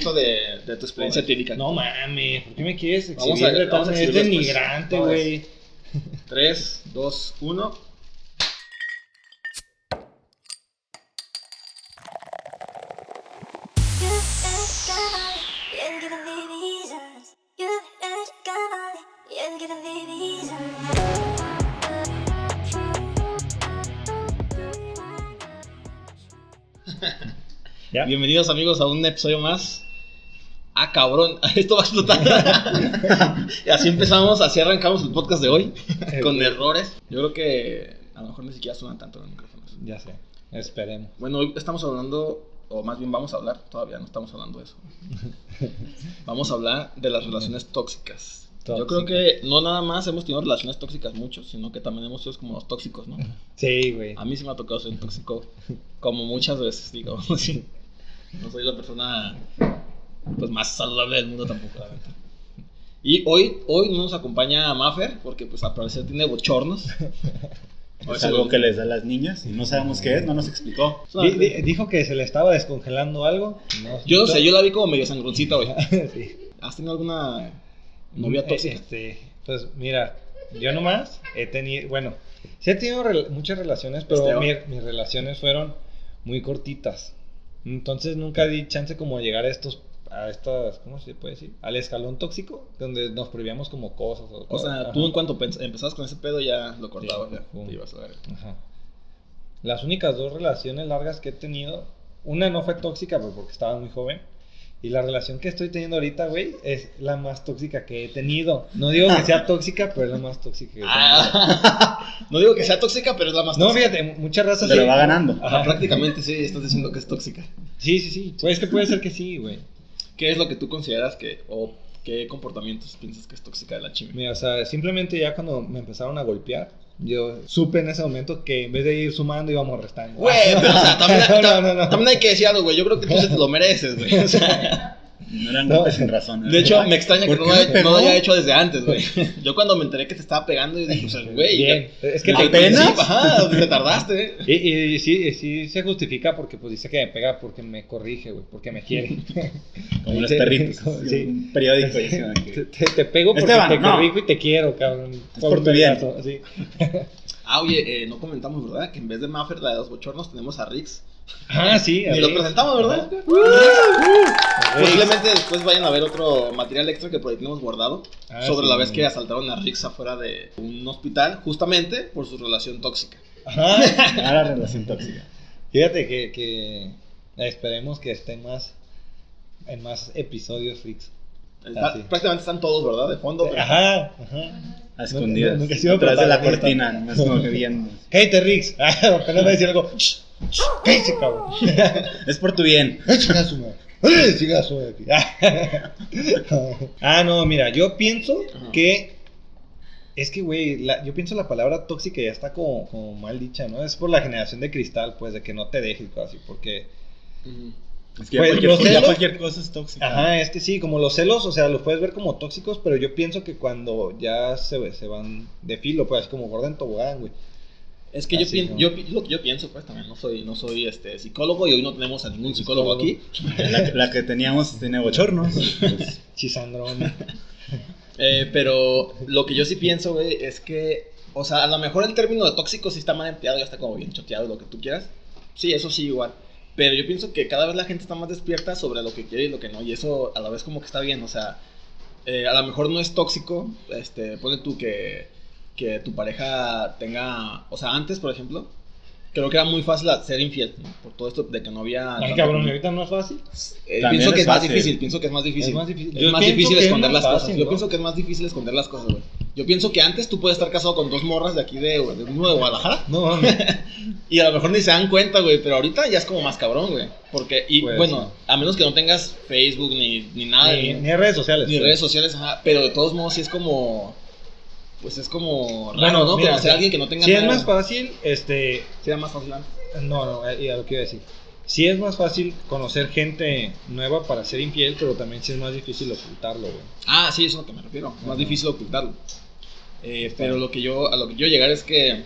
poquito de, de tu experiencia típica. No mames, ¿por qué me quieres Vamos a- de vamos a Es denigrante, güey. 3, 2, 1. You ain't got money, you're giving me reasons. You ain't got money, you're giving me reasons. ¿Ya? Bienvenidos amigos a un episodio más. Ah, cabrón, esto va a explotar. y así empezamos, así arrancamos el podcast de hoy, con errores. Yo creo que a lo mejor ni siquiera suenan tanto los micrófonos. Ya sé, esperemos. Bueno, hoy estamos hablando, o más bien vamos a hablar, todavía no estamos hablando de eso. Vamos a hablar de las relaciones tóxicas. Yo creo que no nada más hemos tenido relaciones tóxicas muchos, sino que también hemos sido como los tóxicos, ¿no? Sí, güey. A mí sí me ha tocado ser tóxico, como muchas veces, así. No soy la persona pues, más saludable del mundo tampoco, la verdad. Y hoy, hoy no nos acompaña Maffer, porque pues al parecer tiene bochornos. Es algo que les da a las niñas y no sabemos qué es, no nos explicó. Di- di- dijo que se le estaba descongelando algo. No, Yo no sé, yo la vi como medio sangroncita, güey. sí. ¿Has tenido alguna novia Eh, tóxica? Este, pues mira, yo nomás he tenido, bueno, sí he tenido muchas relaciones, pero Esteban. mi- mis relaciones fueron muy cortitas. Entonces nunca di chance como de llegar a estos, a estas, ¿cómo se puede decir? Al escalón tóxico, donde nos prohibíamos como cosas. O sea, Ajá. tú en cuanto empezabas con ese pedo ya lo cortabas, Sí, ya te ibas a ver. Ajá. Las únicas dos relaciones largas que he tenido, una no fue tóxica pero porque estaba muy joven. Y la relación que estoy teniendo ahorita, güey, es la más tóxica que he tenido. No digo que sea tóxica, pero es la más tóxica que he tenido. Ah, no digo que sea tóxica, pero es la más No, tóxica. fíjate, muchas razas Pero sí. va ganando. Ajá, prácticamente sí, estás diciendo que es tóxica. Sí, sí, sí. Pues es que puede ser que sí, güey. ¿Qué es lo que tú consideras que, o qué comportamientos piensas que es tóxica de la chime? Mira, o sea, simplemente ya cuando me empezaron a golpear, yo supe en ese momento que en vez de ir sumando íbamos restando. Güey, pero o sea, también, no, no, no. también hay que decir algo, güey. Yo creo que tú se te lo mereces, güey. O sea, No eran No. golpes sin razón. de hecho, me extraña que ¿Por no lo, no lo haya hecho desde antes, güey. Yo cuando me enteré que te estaba pegando, yo dije, o sea, güey. Es que te- ¿Apenas? Ajá, te tardaste. ¿eh? Y, y, sí, y sí se justifica porque pues dice que me pega porque me corrige, güey, porque me quiere. Como los perritos. sí. Un periódico Te, que- te- te pego porque Esteban, te no. corrijo y te quiero, cabrón. Es por tu bien. sí. Ah, oye, eh, no comentamos, ¿verdad? Que en vez de Maffer, la de los bochornos, tenemos a Rix. Ah, sí. Ni lo presentamos, ¿verdad? Ajá. Posiblemente después vayan a ver otro material extra que por ahí tenemos guardado Ah, sobre sí. la vez que asaltaron a Rix afuera de un hospital, justamente por su relación tóxica. Ajá. Ah, la relación tóxica. Fíjate que, que esperemos que esté más en más episodios, Fix. Está-. Prácticamente están todos, ¿verdad? De fondo. pero- Ajá, ajá. A escondidas. nunca he sido Detrás de la cortina. No es como que viendo. Cállate, Rix. Apenas me decir algo. Cabrón. Es por tu bien. ¡Ay, chingazo, madre! ¡Ay, chingazo, madre! ah, no, mira, yo pienso Ajá. que. Es que, güey, la- yo pienso la palabra tóxica ya está como, como mal dicha, ¿no? Es por la generación de cristal, pues, de que no te dejes, casi, porque. Es que ya, Pues, cualquier, los ya celos- cualquier cosa es tóxica. Ajá, es que sí, como los celos, o sea, los puedes ver como tóxicos, pero yo pienso que cuando ya se, se van de filo, pues, como gorda en tobogán, güey. Es que yo, pienso, yo, lo que yo pienso, pues también no soy, no soy este, psicólogo y hoy no tenemos a ningún psicólogo aquí. La, la que teníamos tenía bochornos. Pues, Chisandrón. Eh, pero lo que yo sí pienso, güey, es que, o sea, a lo mejor el término de tóxico sí está mal empleado, ya está como bien choteado, lo que tú quieras. Sí, eso sí, igual. Pero yo pienso que cada vez la gente está más despierta sobre lo que quiere y lo que no, y eso a la vez como que está bien, o sea, eh, a lo mejor no es tóxico, este, ponle tú que, que tu pareja tenga, o sea, antes, por ejemplo, creo que era muy fácil ser infiel, ¿no? por todo esto de que no había... Ay, cabrón, ahorita no es fácil. eh, pienso que es es más fácil. difícil, pienso que es más difícil. Es más difícil. Es Yo más pienso difícil que es esconder más las cosas. fácil, Yo ¿no? pienso que es más difícil esconder las cosas, güey. Yo pienso que antes tú puedes estar casado con dos morras de aquí de, de mismo de Guadalajara No, mames. y a lo mejor ni se dan cuenta, güey, pero ahorita ya es como más cabrón, güey. Porque, y Pues, bueno, a menos que no tengas Facebook ni, ni nada, ni, ni, ni redes sociales. ni pues. redes sociales, ajá, pero de todos modos sí es como, pues es como raro, Bueno, ¿no? mira, Conocer a alguien que no tenga Si es más fácil, este. Sería más fácil. No, no, eh, ya lo que iba a decir. Sí es más fácil conocer gente nueva para ser infiel, pero también sí es más difícil ocultarlo, güey. Ah, sí, eso es a lo que me refiero. Más difícil ocultarlo. Eh, pero lo que yo, a lo que yo llegar es que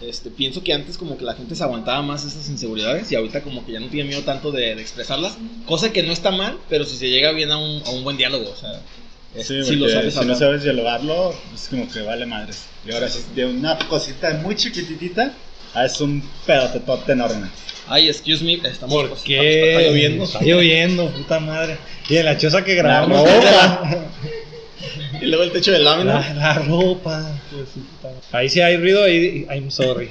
Este, pienso que antes como que la gente se aguantaba más esas inseguridades y ahorita como que ya no tiene miedo tanto de, de expresarlas, cosa que no está mal, pero si se llega bien a un, a un buen diálogo, o sea, Sí, si lo sabes si no sabes dialogarlo, es como que vale madres. Y ahora sí, de una cosita muy chiquititita, a es un pedote enorme. Ay, excuse me, estamos ¿Por pues, qué? Está, lloviendo. Está lloviendo, puta madre. Y en la choza que grabamos. ropa. Y luego el techo de lámina. La, la ropa. Ahí sí hay ruido, ahí I'm sorry.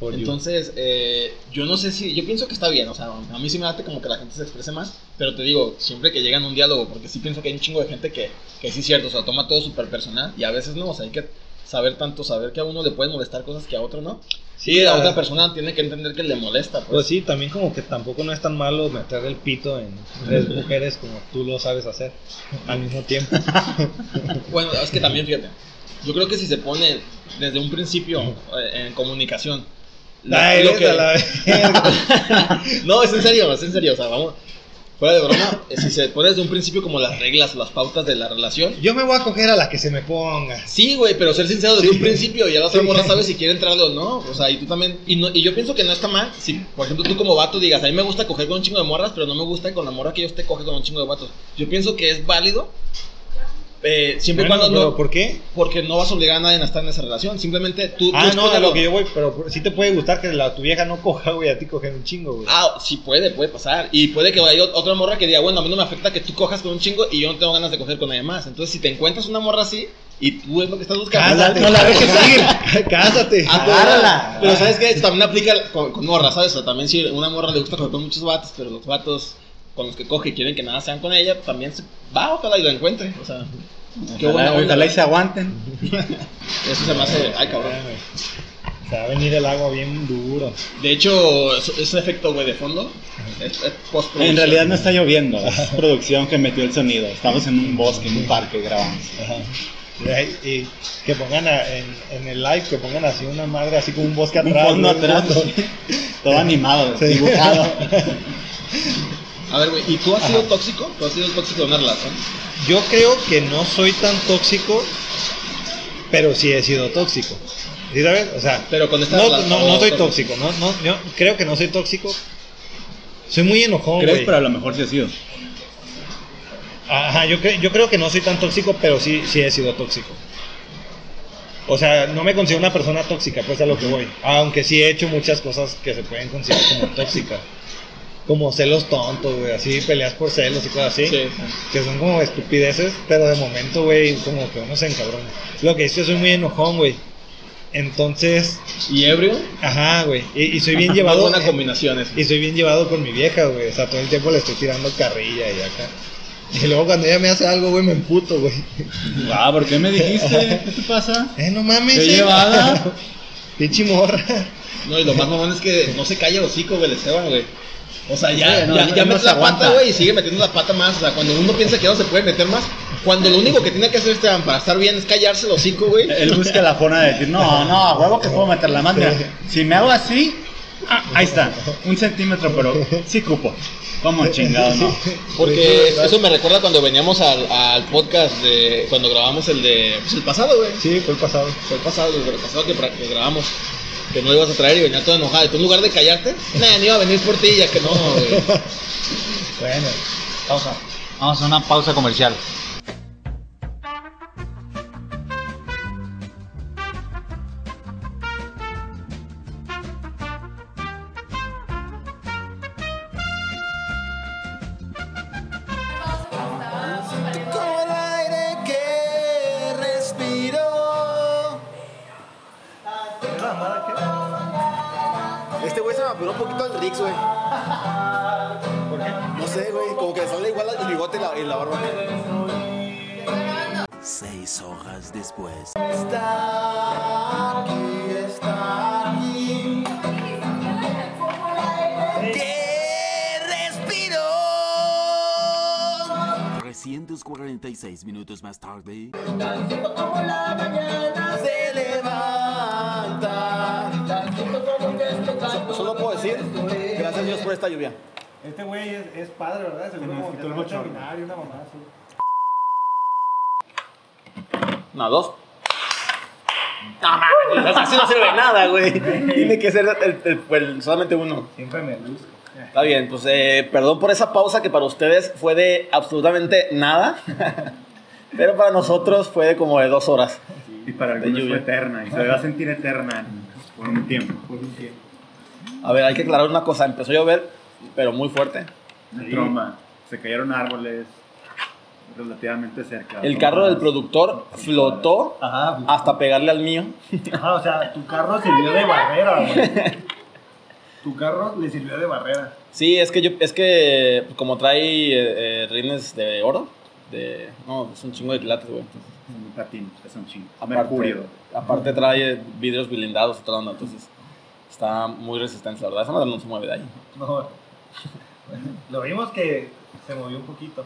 Entonces, eh, yo no sé si, yo pienso que está bien, o sea, a mí sí me late como que la gente se exprese más, pero te digo, siempre que llegan a un diálogo, porque sí pienso que hay un chingo de gente que, que sí es cierto, o sea, toma todo súper personal y a veces no, o sea, hay que saber tanto, saber que a uno le pueden molestar cosas que a otro no. Sí, y la a- otra persona tiene que entender que le molesta, pues. Pues sí, también como que tampoco no es tan malo meter el pito en tres mujeres como tú lo sabes hacer al mismo tiempo. Bueno, es que también, fíjate, yo creo que si se pone desde un principio eh, en comunicación, Ay, lo a la no, es en serio, es en serio, o sea, vamos, fuera de broma, eh, si se pone desde un principio como las reglas, las pautas de la relación, Yo me voy a coger a la que se me ponga. Sí, güey, pero ser sincero desde un principio y ya la otra morra sabe si quiere entrarle o no. O sea, y tú también. Y, no, y yo pienso que no está mal. Si, por ejemplo, tú como vato digas, a mí me gusta coger con un chingo de morras, pero no me gusta con la morra que yo esté coge con un chingo de vatos. Yo pienso que es válido. Eh, siempre y Bueno, cuando pero no. ¿por qué? Porque no vas a obligar a nadie a estar en esa relación. Simplemente tú. Ah, tú no, a escógelo. lo que yo voy, pero sí te puede gustar que la, tu vieja no coja, güey, a ti coger un chingo, güey. Ah, sí puede, puede pasar. Y puede que haya otra morra que diga, bueno, a mí no me afecta que tú cojas con un chingo y yo no tengo ganas de coger con nadie más. Entonces, si te encuentras una morra así y tú es lo que estás buscando, Cásate, no la dejes ir. Cásate. Pero- Agárrala. Pero sabes que también aplica con, con morras, ¿sabes? O sea, también si una morra le gusta coger con muchos vatos, pero los vatos con los que coge quieren que nada sean con ella, también se va, ojalá y lo encuentre. O sea, qué buena Ojalá, onda. ojalá y se aguanten. Eso se me hace. Ay, cabrón. Se va a venir el agua bien duro. De hecho, ese efecto, güey, de fondo es, es postproducción. En realidad no está lloviendo, es producción que metió el sonido. Estamos en un bosque, en un parque grabamos. Ajá. Y, y que pongan a- en, en el live, que pongan así una madre, así como un bosque Un atrás. fondo ¿no? atrás, todo animado, Sí. dibujado. A ver, güey, ¿y tú has sido tóxico? ¿Tú has sido tóxico en una relación? Yo creo que no soy tan tóxico, pero sí he sido tóxico. ¿Sí sabes? O sea, Pero con esta no, relación- no, no soy tóxico. No, no, yo creo que no soy tóxico. Soy muy enojón, ¿Crees? güey. Pero a lo mejor sí ha sido. Ajá, yo, cre- yo creo que no soy tan tóxico, pero sí, sí he sido tóxico. O sea, no me considero una persona tóxica, pues a lo que voy. Aunque sí he hecho muchas cosas que se pueden considerar como tóxicas. Como celos tontos, güey, así, peleas por celos y cosas así. Sí. Que son como estupideces, pero de momento, güey, como que uno se encabrona. Lo que es que soy muy enojón, güey. Entonces, ¿Y ebrio? ajá, güey. Y, y soy bien Una llevado. buena combinación esa. Y soy bien llevado con mi vieja, güey. O sea, todo el tiempo le estoy tirando carrilla y acá. Y luego cuando ella me hace algo, güey, me emputo, güey. Ah, ¿por qué me dijiste? ¿Qué te pasa? Eh, no mames. ¿Qué eh. llevada? Pinche morra. No, y lo más mamón es que no se calla el hocico, güey, el Esteban, güey. O sea, ya, Sí, no, ya, no, ya no mete se la aguanta. pata, güey, y sigue metiendo la pata más. O sea, cuando uno piensa que ya no se puede meter más, cuando lo único que tiene que hacer Esteban para estar bien es callarse el hocico, güey. Él busca la forma de decir, no, no, a huevo que puedo meter la mano. Si me hago así, ah, ahí está, un centímetro, pero sí cupo. ¿Cómo chingado, no? Porque eso me recuerda cuando veníamos al, al podcast de. Cuando grabamos el de. Pues el pasado, güey. Sí, fue el pasado. Fue el pasado, el pasado que grabamos. Que no ibas a traer y venía todo enojado. Y tú en lugar de callarte, nah, ni iba a venir por ti, ya que no, güey. Bueno. Pausa. Vamos a una pausa comercial. Apuró un poquito al Rix, güey. ¿Por qué? No sé, güey. Como que le sale igual el bigote y la, y la barba. Seis horas después. Está aquí, está 346 minutos más tarde. Se levanta. So- Solo puedo decir, gracias a Dios por esta lluvia. Este güey es, es padre, ¿verdad? Seguro como que a terminar y una mamá. Una, dos. No mames, así no sirve de nada, güey. Tiene que ser el- el- el- solamente uno. Siempre me luzco. Está bien, pues eh, perdón por esa pausa que para ustedes fue de absolutamente nada. Pero para nosotros fue de como de dos horas. Y para algunos fue lluvia. eterna. Y se va a sentir eterna por un tiempo. A ver, hay que aclarar una cosa. Empezó a llover, pero muy fuerte. Una tromba. Se cayeron árboles relativamente cerca. El carro del productor flotó Ajá, hasta pegarle al mío. ajá, o sea, tu carro sirvió de barrera, güey. Tu carro le sirvió de barrera. Sí, es que yo, es que como trae eh, eh, rines de oro, de, no, es un chingo de quilates, güey. entonces, Un patín, es un chingo. Aparte, Mercurio. aparte trae vidrios blindados y todo, ¿no? entonces está muy resistente, la verdad. Esa madre no se mueve de ahí. No. Lo vimos que se movió un poquito.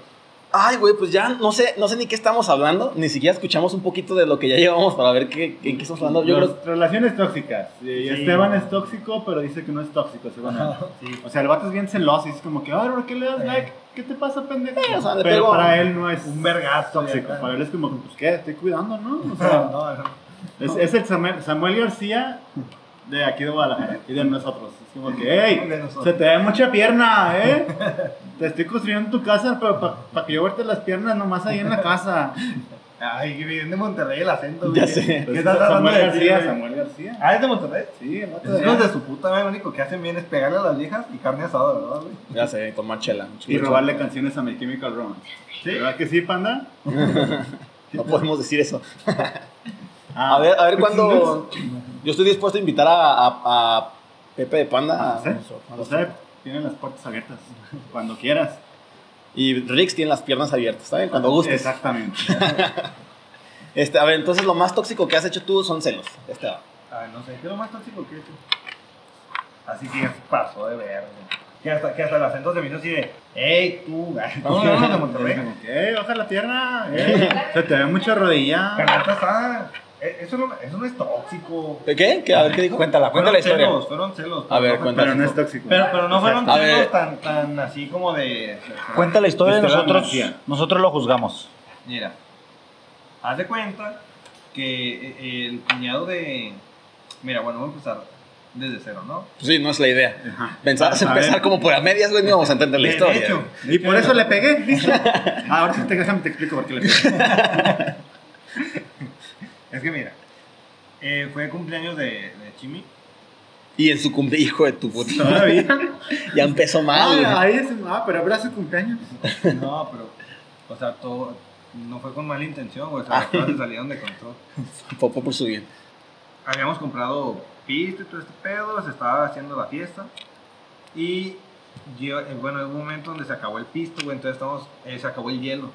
Ay, güey, pues ya no sé, no sé ni qué estamos hablando, ni siquiera escuchamos un poquito de lo que ya llevamos para ver qué, en qué estamos hablando. Yo Las creo relaciones tóxicas. Sí. Esteban es tóxico, pero dice que no es tóxico, según él. Sí. O sea, el vato es bien celoso y es como que, ay, ¿por qué le das like? ¿Qué te pasa, pendejo? Eh, o sea, le pero pego- para él no es Un vergazo. tóxico. Para él es como, pues, ¿qué? Estoy cuidando, ¿no? O No, sea, no, no. es, es el Samuel, Samuel García de aquí de Guadalajara y de nosotros. Es como que, hey, se te ve mucha pierna, ¿eh? Te estoy construyendo tu casa, pero para que yo verte las piernas nomás ahí en la casa. Ay, que viene de Monterrey el acento, güey. Ya sé. ¿Qué Pues, estás tratando Samuel de decir, García, güey? Samuel García. Ah, es de Monterrey. Sí, el vato de de su puta madre, lo único que hacen bien es pegarle a las viejas y carne asada, ¿verdad, güey? Ya sé, tomar chela. Y robarle canciones a My Chemical Romance. Sí. ¿Verdad que sí, panda? No podemos decir eso. Ah, A ver, a ver cuándo. Yo estoy dispuesto a invitar a, a- a Pepe de Panda. a- sea, tienen las puertas abiertas. Cuando quieras. Y Rix tiene las piernas abiertas, ¿saben? Cuando gustes. Exactamente. Este, a ver, entonces lo más tóxico que has hecho tú son celos. Este, Ay, no sé, ¿qué es lo más tóxico que he hecho? Así que pasó de ver, Que hasta, que hasta el acento se me hizo así de, ¡Ey, tú! Vamos a de Monterrey. Como que, ¡eh, baja la pierna! ¡eh! Se te ve mucha rodilla. Está. Eh, Eso no, eso no es tóxico. ¿Qué? ¿Qué? A ver, ¿qué dijo? Cuéntala, cuéntala la Fueron historia. celos, fueron celos. A ver, pero no fue- cuéntala. Pero no es tóxico. Pero, pero no fueron A ver. celos tan, tan así como de. Cuenta la historia, Esteban nosotros, nosotros lo juzgamos. Mira, haz de cuenta que eh, el cuñado de. Mira, bueno, vamos a empezar desde cero, ¿no? Sí, no es la idea. Pensabas ver. empezar como por a medias, güey, no íbamos a entender la De- historia. De hecho, Y por eso le pegué, dice. Ah, ahora sí te, déjame te explico por qué le pegué. es que mira, eh, fue cumpleaños de, de Chimi. Y en su cumpleaños, hijo de tu puta. Todavía. Ya empezó mal. Ah, ahí es. Ah, pero habrá su cumpleaños. No, pero, o sea, todo. No fue con mala intención, güey. O sea, las cosas se salieron de control. Fue por su bien. habíamos comprado pisto y todo este pedo, se estaba haciendo la fiesta. Y yo, eh, bueno, hubo un momento donde se acabó el pisto, güey, entonces estamos, eh, se acabó el hielo.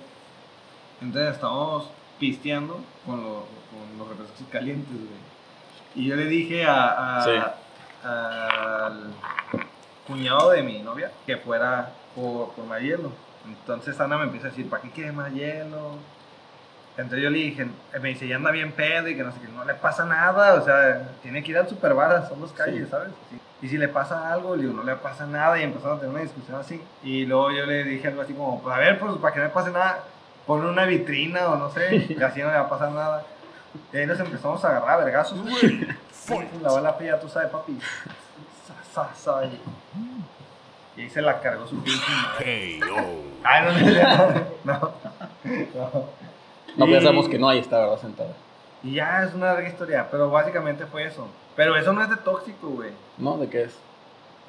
Entonces estábamos pisteando con, lo- con los refrescos calientes, güey. Y yo le dije a, a- Sí. al cuñado de mi novia que fuera por, por más hielo. Entonces Ana me empieza a decir, ¿para qué quieres más hielo? Entonces yo le dije, me dice, ya anda bien pedo y que no sé qué, no le pasa nada, o sea, tiene que ir al superbar, son dos calles, ¿sabes? Sí. Y si le pasa algo, le digo, no le pasa nada y empezamos a tener una discusión así. Y luego yo le dije algo así como, pues a ver, pues para que no le pase nada, ponle una vitrina o no sé, y así no le va a pasar nada. Y ahí nos empezamos a agarrar a vergazos, güey. La bala fría, tú sabes, papi. Sa, sa, sa, y- y ahí se la cargó su pinche madre. Ay, no, no, no, no. Pensamos que no, ahí está, ¿verdad? Sentado. Y ya es una larga historia, pero básicamente fue eso. Pero eso no es de tóxico, güey. ¿No? ¿De qué es?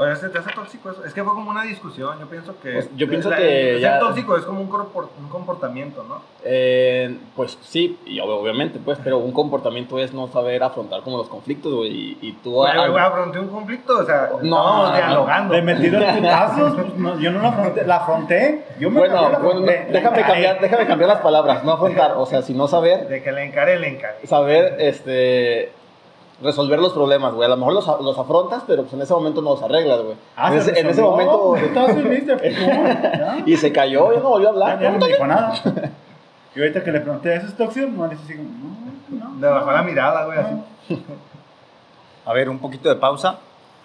O sea, ¿se te hace tóxico eso? Es que fue como una discusión. Yo pienso que. Pues, yo pienso la- que el ya- Ser tóxico es como un, corpor- un comportamiento, ¿no? Eh, pues sí, y ob- obviamente, pues, pero un comportamiento es no saber afrontar como los conflictos, güey, y, y tú... Güey, güey, afronté un conflicto, o sea, No, no, dialogando. De metido en putazos, pues no, yo no la afronté. La afronté. Yo me Bueno, la bueno, no, déjame cambiar, déjame cambiar las palabras, no afrontar, o sea, sino saber, De que le encaré, le encaré. saber, este, resolver los problemas, güey, a lo mejor los, los afrontas, pero pues en ese momento no los arreglas, güey. Ah, en, en ese momento, Putazo y ya. se cayó, ya no volvió a hablar. Ya no me dijo nada. Y ahorita que le pregunté, ¿eso es tóxico? No, le dice así como, no, no. Le bajó la mirada, güey, así. A ver, un poquito de pausa.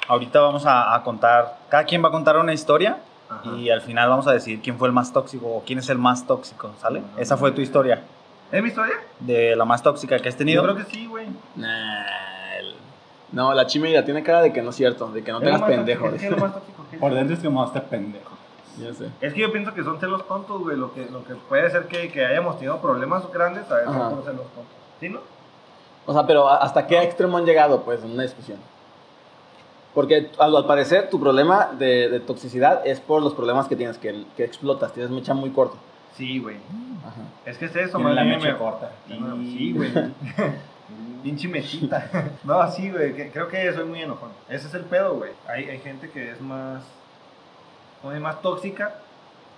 Ahorita vamos a, a contar, cada quien va a contar una historia Ajá. y al final vamos a decidir quién fue el más tóxico o quién es el más tóxico, ¿sale? Esa fue tu historia. ¿Es mi historia? De la más tóxica que has tenido. Yo creo que sí, güey. Nah, No, la chimera tiene cara de que no es cierto, de que no te hagas más pendejo. tóxico, ¿qué es lo más tóxico que- Por dentro es como este pendejo. Ya sé. Es que yo pienso que son celos tontos, güey. Lo que, lo que puede ser que, que hayamos tenido problemas grandes, a veces por celos tontos. ¿Sí, no? O sea, pero ¿a- ¿hasta qué extremo han llegado, pues, en una discusión? Porque al, al parecer tu problema de, de toxicidad es por los problemas que tienes, que, que explotas, tienes mecha muy corta. Sí, güey. Ajá. Es que es eso, más la mecha me- corta. Sí, güey. Pinche mechita. No, sí, güey. que- Creo que soy muy enojón. Ese es el pedo, güey. Hay, hay gente que es más. como más tóxica.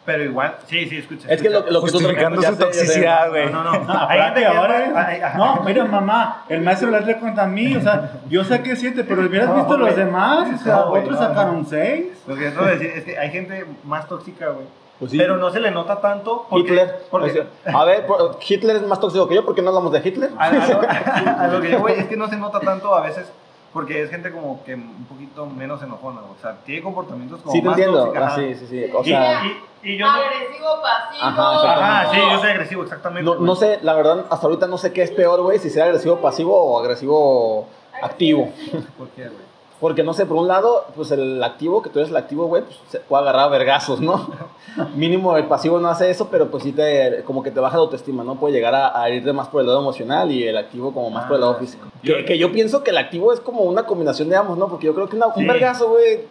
Pero igual. Sí, sí, escucha. Es que lo, escucha. lo que tú su toxicidad, güey. No, no, no. Ahora ay, No, mira, mamá, el maestro le hace contra mí, o sea, yo saqué siete, pero hubieras No, visto los demás, o sea, No, otros no, sacaron seis. Lo que quiero decir es que hay gente más tóxica, güey. Pues sí. Pero no se le nota tanto. Porque, Hitler. Porque, a ver, Hitler es más tóxico que yo, ¿por qué no hablamos de Hitler? a, a lo, a lo que yo voy es que no se nota tanto a veces. Porque es gente como que un poquito menos enojona. O sea, tiene comportamientos como Sí, te más entiendo. Ah, sí, sí, sí. O sea, y, y yo no, Agresivo, pasivo. Ajá. Ajá, sí, yo soy agresivo, exactamente. no, no sé, la verdad, hasta ahorita no sé qué es peor, güey, si ser agresivo pasivo o agresivo activo. ¿Por qué, güey? Porque no sé, por un lado, pues el activo, que tú eres el activo, güey, pues se puede agarrar a vergazos, ¿no? Mínimo el pasivo no hace eso, pero pues sí te, como que te baja la autoestima, ¿no? Puede llegar a, a irte más por el lado emocional y el activo como más por el lado Ah, físico. sí. Que, que yo pienso que el activo es como una combinación de ambos, ¿no? Porque yo creo que una- Sí. un vergazo, güey,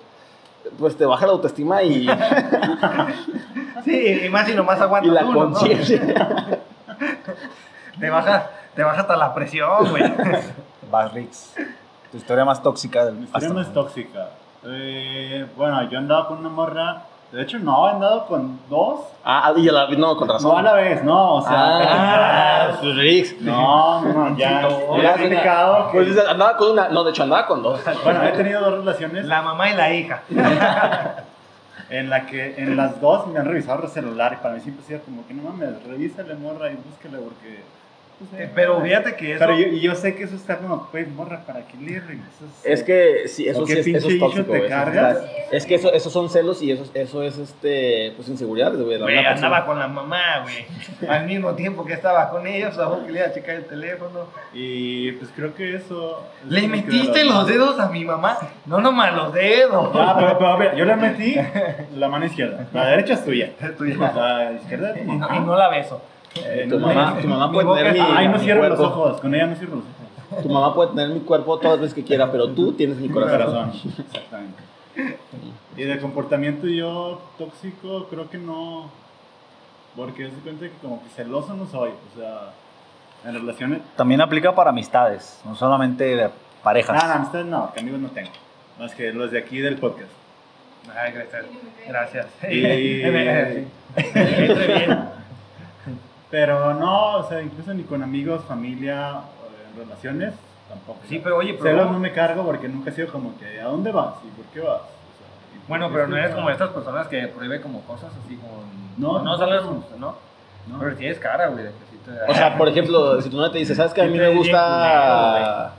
pues te baja la autoestima y, Sí, y más si nomás y aguantas la conciencia. Te baja, te baja hasta la presión, güey. Vas, Rix. Tu historia más tóxica del Mi historia más tóxica. Eh, bueno, yo andaba con una morra, de hecho no, he andado con dos. Ah, y a la, no, con razón. No a la vez, no, o sea. Ah, pues, Rix. No, no, ya. No, ya que- Pues dice, andaba con una, no, de hecho andaba con dos. Bueno, he tenido dos relaciones La mamá y la hija. en la que en las dos me han revisado el celular y para mí siempre ha sido como que no mames, revísale morra y búsquele porque. Pues, eh, Pero fíjate que eso. Pero yo, y yo sé que eso está como, pues, morra, ¿para qué le? Es que sí, eso ¿O sí es, eso es tóxico, te eso es cargas? Es que eso, esos son celos y eso, eso es este, pues inseguridades, güey. Güey, una persona. andaba con la mamá, güey. Al mismo tiempo que estaba con ellos, a que le iba a checar el teléfono. Y pues creo que eso. es ¿Le metiste los dedos a mi mamá? No nomás los dedos. Ah, pero, pero a ver, yo le metí la mano izquierda. La derecha es tuya. Es tuya. La izquierda Y y no la beso. Eh, Tu no, mamá, no, tu mamá mi puede tener mi, está- Ay, no mi cierro los cuerpo. ojos. Con ella no cierro los ojos. Tu mamá puede tener mi cuerpo todas las veces que quiera, pero tú tienes mi corazón. Corazón. Exactamente. Y de comportamiento yo tóxico, creo que no. Porque se cuenta que como que celoso no soy. O sea, en relaciones. También aplica para amistades, no solamente de parejas. Nada, amistades no, que amigos no tengo. Más que los de aquí del podcast. Ay, gracias. Gracias. Y-. Pero no, o sea, incluso ni con amigos, familia, relaciones, tampoco. Sí, pero oye, pero. Celos no me cargo porque nunca he sido como que, ¿a dónde vas? ¿Y por qué vas? O sea, ¿y Bueno, qué pero no eres como estas personas que prohíbe como cosas así como. No, no no. sales, ¿no? ¿no? Pero tienes cara, güey, de que sí te- O sea, por ejemplo, si tu novia te dice, ¿sabes qué? A mí me gusta,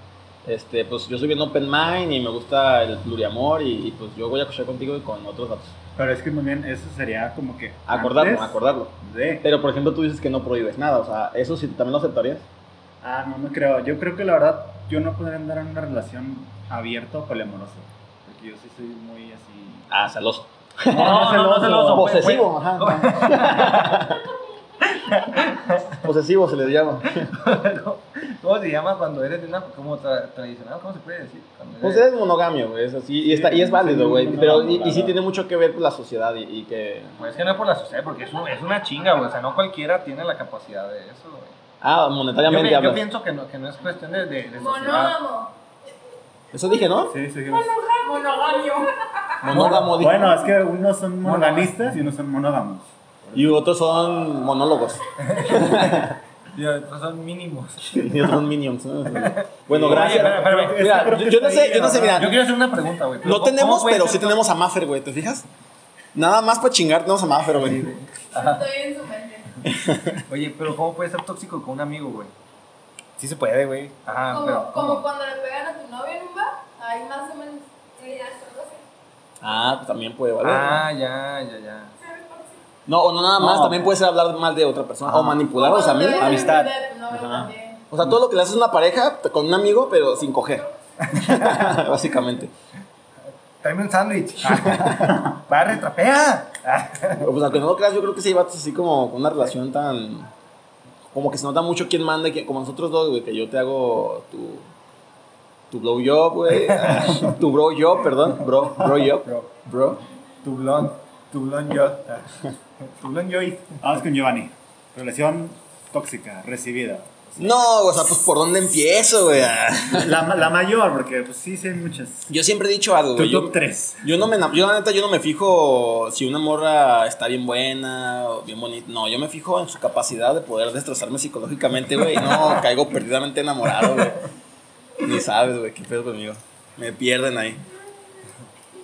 este, pues yo soy bien open mind y me gusta el pluriamor y, y, pues yo voy a cochar contigo y con otros datos. Pero es que muy bien, eso sería como que. Acordarlo, acordarlo. De. Pero por ejemplo, tú dices que no prohíbes nada, o sea, ¿eso sí también lo aceptarías? Ah, no, no creo. Yo creo que la verdad, yo no podría andar en una relación abierta o poliamorosa. Porque yo sí soy muy así. Ah, celoso. No, no, no, celoso, güey, Posesivo, ajá. Posesivo se le llama. ¿Cómo se llama cuando eres de una como tra- tradicional? ¿Cómo se puede decir? Cuando Pues eres- es monogamio, güey, es así, y, está, y es válido, güey, pero y, y sí tiene mucho que ver con la sociedad y, y que... Pues es que no es por la sociedad, porque es, un- es una chinga, güey. O sea, no cualquiera tiene la capacidad de eso, güey. Ah, Yo, monetariamente yo hablas. pienso que no, que no es cuestión de, de, de sociedad. Monógamo. Eso dije, ¿no? Sí, sí, sí. Monogamio. Monógamo, dije. Bueno, es que unos son monogamistas y unos son monógamos. Y otros son monólogos. Y otros son mínimos. Y otros son minions, ¿no? Bueno, gracias. Mira, yo, no sé, yo no sé, mira. Yo quiero hacer una pregunta, güey. No ¿Cómo tenemos, pero sí tenemos a Maffer, güey, ¿te fijas? Nada más para chingar tenemos a Maffer, güey. Estoy en su mente. Oye, pero ¿cómo puede ser tóxico con un amigo, güey? Sí se puede, güey. Ajá, Como, pero. como cuando le pegan a tu novio en un bar. Ahí más o menos. Sí, ya. Ah, pues también puede valer. Ah, ya, ya, ya. No, o no nada más, No. también puede ser hablar mal de otra persona. O manipular a los Cuando amigos. te amistad. O sea, todo lo que le haces a una pareja con un amigo, pero sin coger. Básicamente. Tráeme un sándwich. Barre, trapea. Pues aunque no lo creas, yo creo que sí vatos así como con una relación tan. Como que se nota mucho quién manda, y quién- como nosotros dos, güey, que yo te hago tu. Tu blow job, güey. tu bro job, perdón. Bro, bro job. Bro. Bro. Tu blond. Tu blond yo. Blond yo. Vamos con Giovanni. Relación tóxica, recibida. No, o sea, pues por dónde empiezo, güey. La, la mayor, porque pues sí, sí hay muchas. Yo siempre he dicho algo, Tu güey. Yo, top 3. yo no me yo la neta yo no me fijo si una morra está bien buena o bien bonita. No, yo me fijo en su capacidad de poder destrozarme psicológicamente, güey. y No, caigo perdidamente enamorado, güey. Ni sabes, güey, qué pedo conmigo. Me pierden ahí.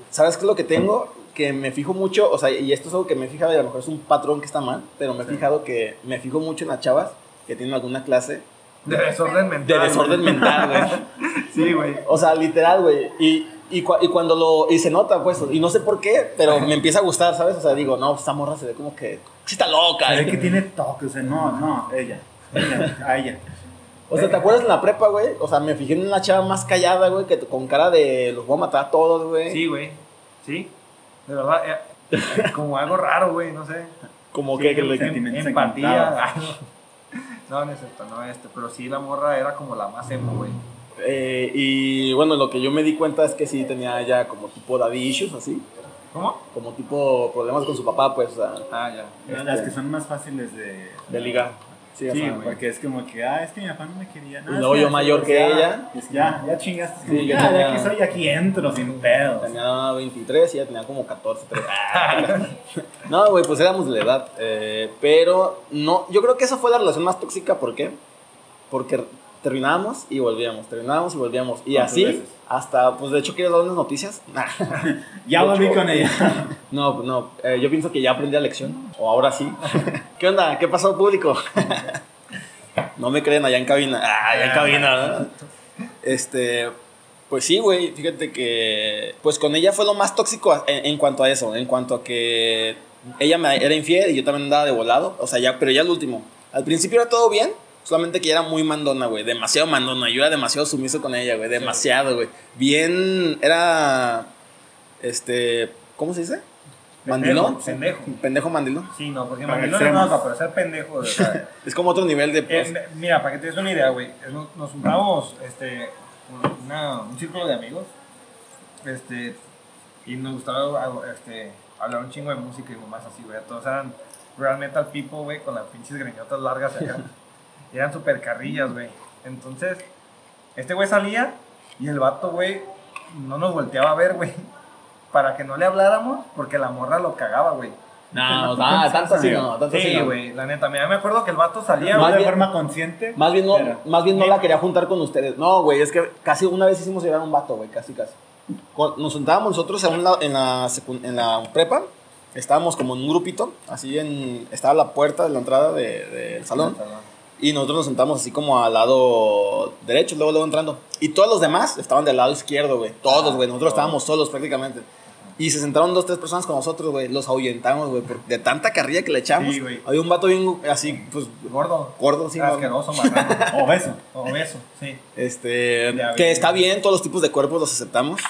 ¿Sabes qué es lo que tengo? Que me fijo mucho, o sea, y esto es algo que me he fijado y a lo mejor es un patrón que está mal, pero me he fijado que me fijo mucho en las chavas que tienen alguna clase De desorden mental. de desorden mental, güey. Sí, güey. O sea, literal, güey. Y, y, cua- y cuando lo. Y se nota, pues. Y no sé por qué, pero me empieza a gustar, ¿sabes? O sea, digo, no, esta morra se ve como que. Sí, está loca. Se ve que tiene toque, o sea, no, no, ella. ella a ella. O sea, ¿te acuerdas en la prepa, güey? O sea, me fijé en una chava más callada, güey, que con cara de los voy a matar a todos, güey. Sí, güey. Sí. De verdad. eh, como algo raro, güey. No sé. Como Sí, que, que le- Empatía. no. no, no es cierto, no este. Pero sí, la morra era como la más emo, güey. Eh, y bueno, lo que yo me di cuenta es que sí tenía ya como tipo daddy issues, así. ¿Cómo? Como tipo problemas con su papá, pues, o sea, Ah, ya. Las que son más fáciles de. de ligar. Sí, o sea. Porque es como que, ah, es que mi papá no me quería. No, Y luego yo mayor que ella. ya, ya chingaste. Sí, ya, tenía- ya aquí soy, aquí entro sin pedos. Tenía 23 y ella tenía como 14, 13. No, güey, pues éramos de la edad. eh, pero no, yo creo que esa fue la relación más tóxica. ¿Por qué? Porque terminábamos y volvíamos, terminábamos y volvíamos. Y ¿Cuántas así, veces? hasta, pues de hecho, ¿quieres dar unas noticias? Nah. Ya volví con ella. No, no, eh, yo pienso que ya aprendí la lección. O ahora sí. ¿Qué onda? ¿Qué pasó, público? No me creen allá en cabina. Ah, allá en cabina, ¿verdad? Este, pues sí, güey. Fíjate que, pues con ella fue lo más tóxico en, en cuanto a eso, en cuanto a que ella me era infiel y yo también andaba de volado. O sea, ya, pero ya el último. Al principio era todo bien, solamente que ella era muy mandona, güey. Demasiado mandona. Yo era demasiado sumiso con ella, güey. Demasiado, güey. Bien, era, este, ¿cómo se dice? ¿Mandilón? Pendejo. Pendejo mandilón. Sí, no, porque Para mandilón es extremos. no, pero ser pendejo. O sea, Es como otro nivel de... eh, me- mira, para que te des una idea, güey. Nos, nos juntamos, este, una- un círculo de amigos, este, y nos gustaba, este, hablar un chingo de música y mamás así, güey. Todos eran real metal people, güey, con las pinches greñotas largas acá. y eran super carrillas, güey. Entonces, este güey salía y el vato, güey, no nos volteaba a ver, güey. Para que no le habláramos, porque la morra lo cagaba, güey. No, ah, tanto así no, tanto así Sí, no. güey, la neta, mira, me acuerdo que el vato salía, No Más güey. de bien- forma consciente. Más bien no, más bien no la quería juntar con ustedes. No, güey, es que casi una vez hicimos llegar a un vato, güey, casi, casi. Nos juntábamos nosotros en, lado- en, la, en la prepa, estábamos como en un grupito, así en, estaba la puerta de la entrada de- del salón, y nosotros nos sentamos así como al lado derecho, luego, luego entrando. Y todos los demás estaban del lado izquierdo, güey, todos, güey, nosotros estábamos solos prácticamente. Y se sentaron dos, tres personas con nosotros, güey, los ahuyentamos, güey, de tanta carrilla que le echamos. Sí, güey. Había un vato bien, así, pues, Gordo. gordo, sí, ¿no? Asqueroso, marrano. Obeso. Obeso, sí. Este, que está bien, todos los tipos de cuerpos los aceptamos.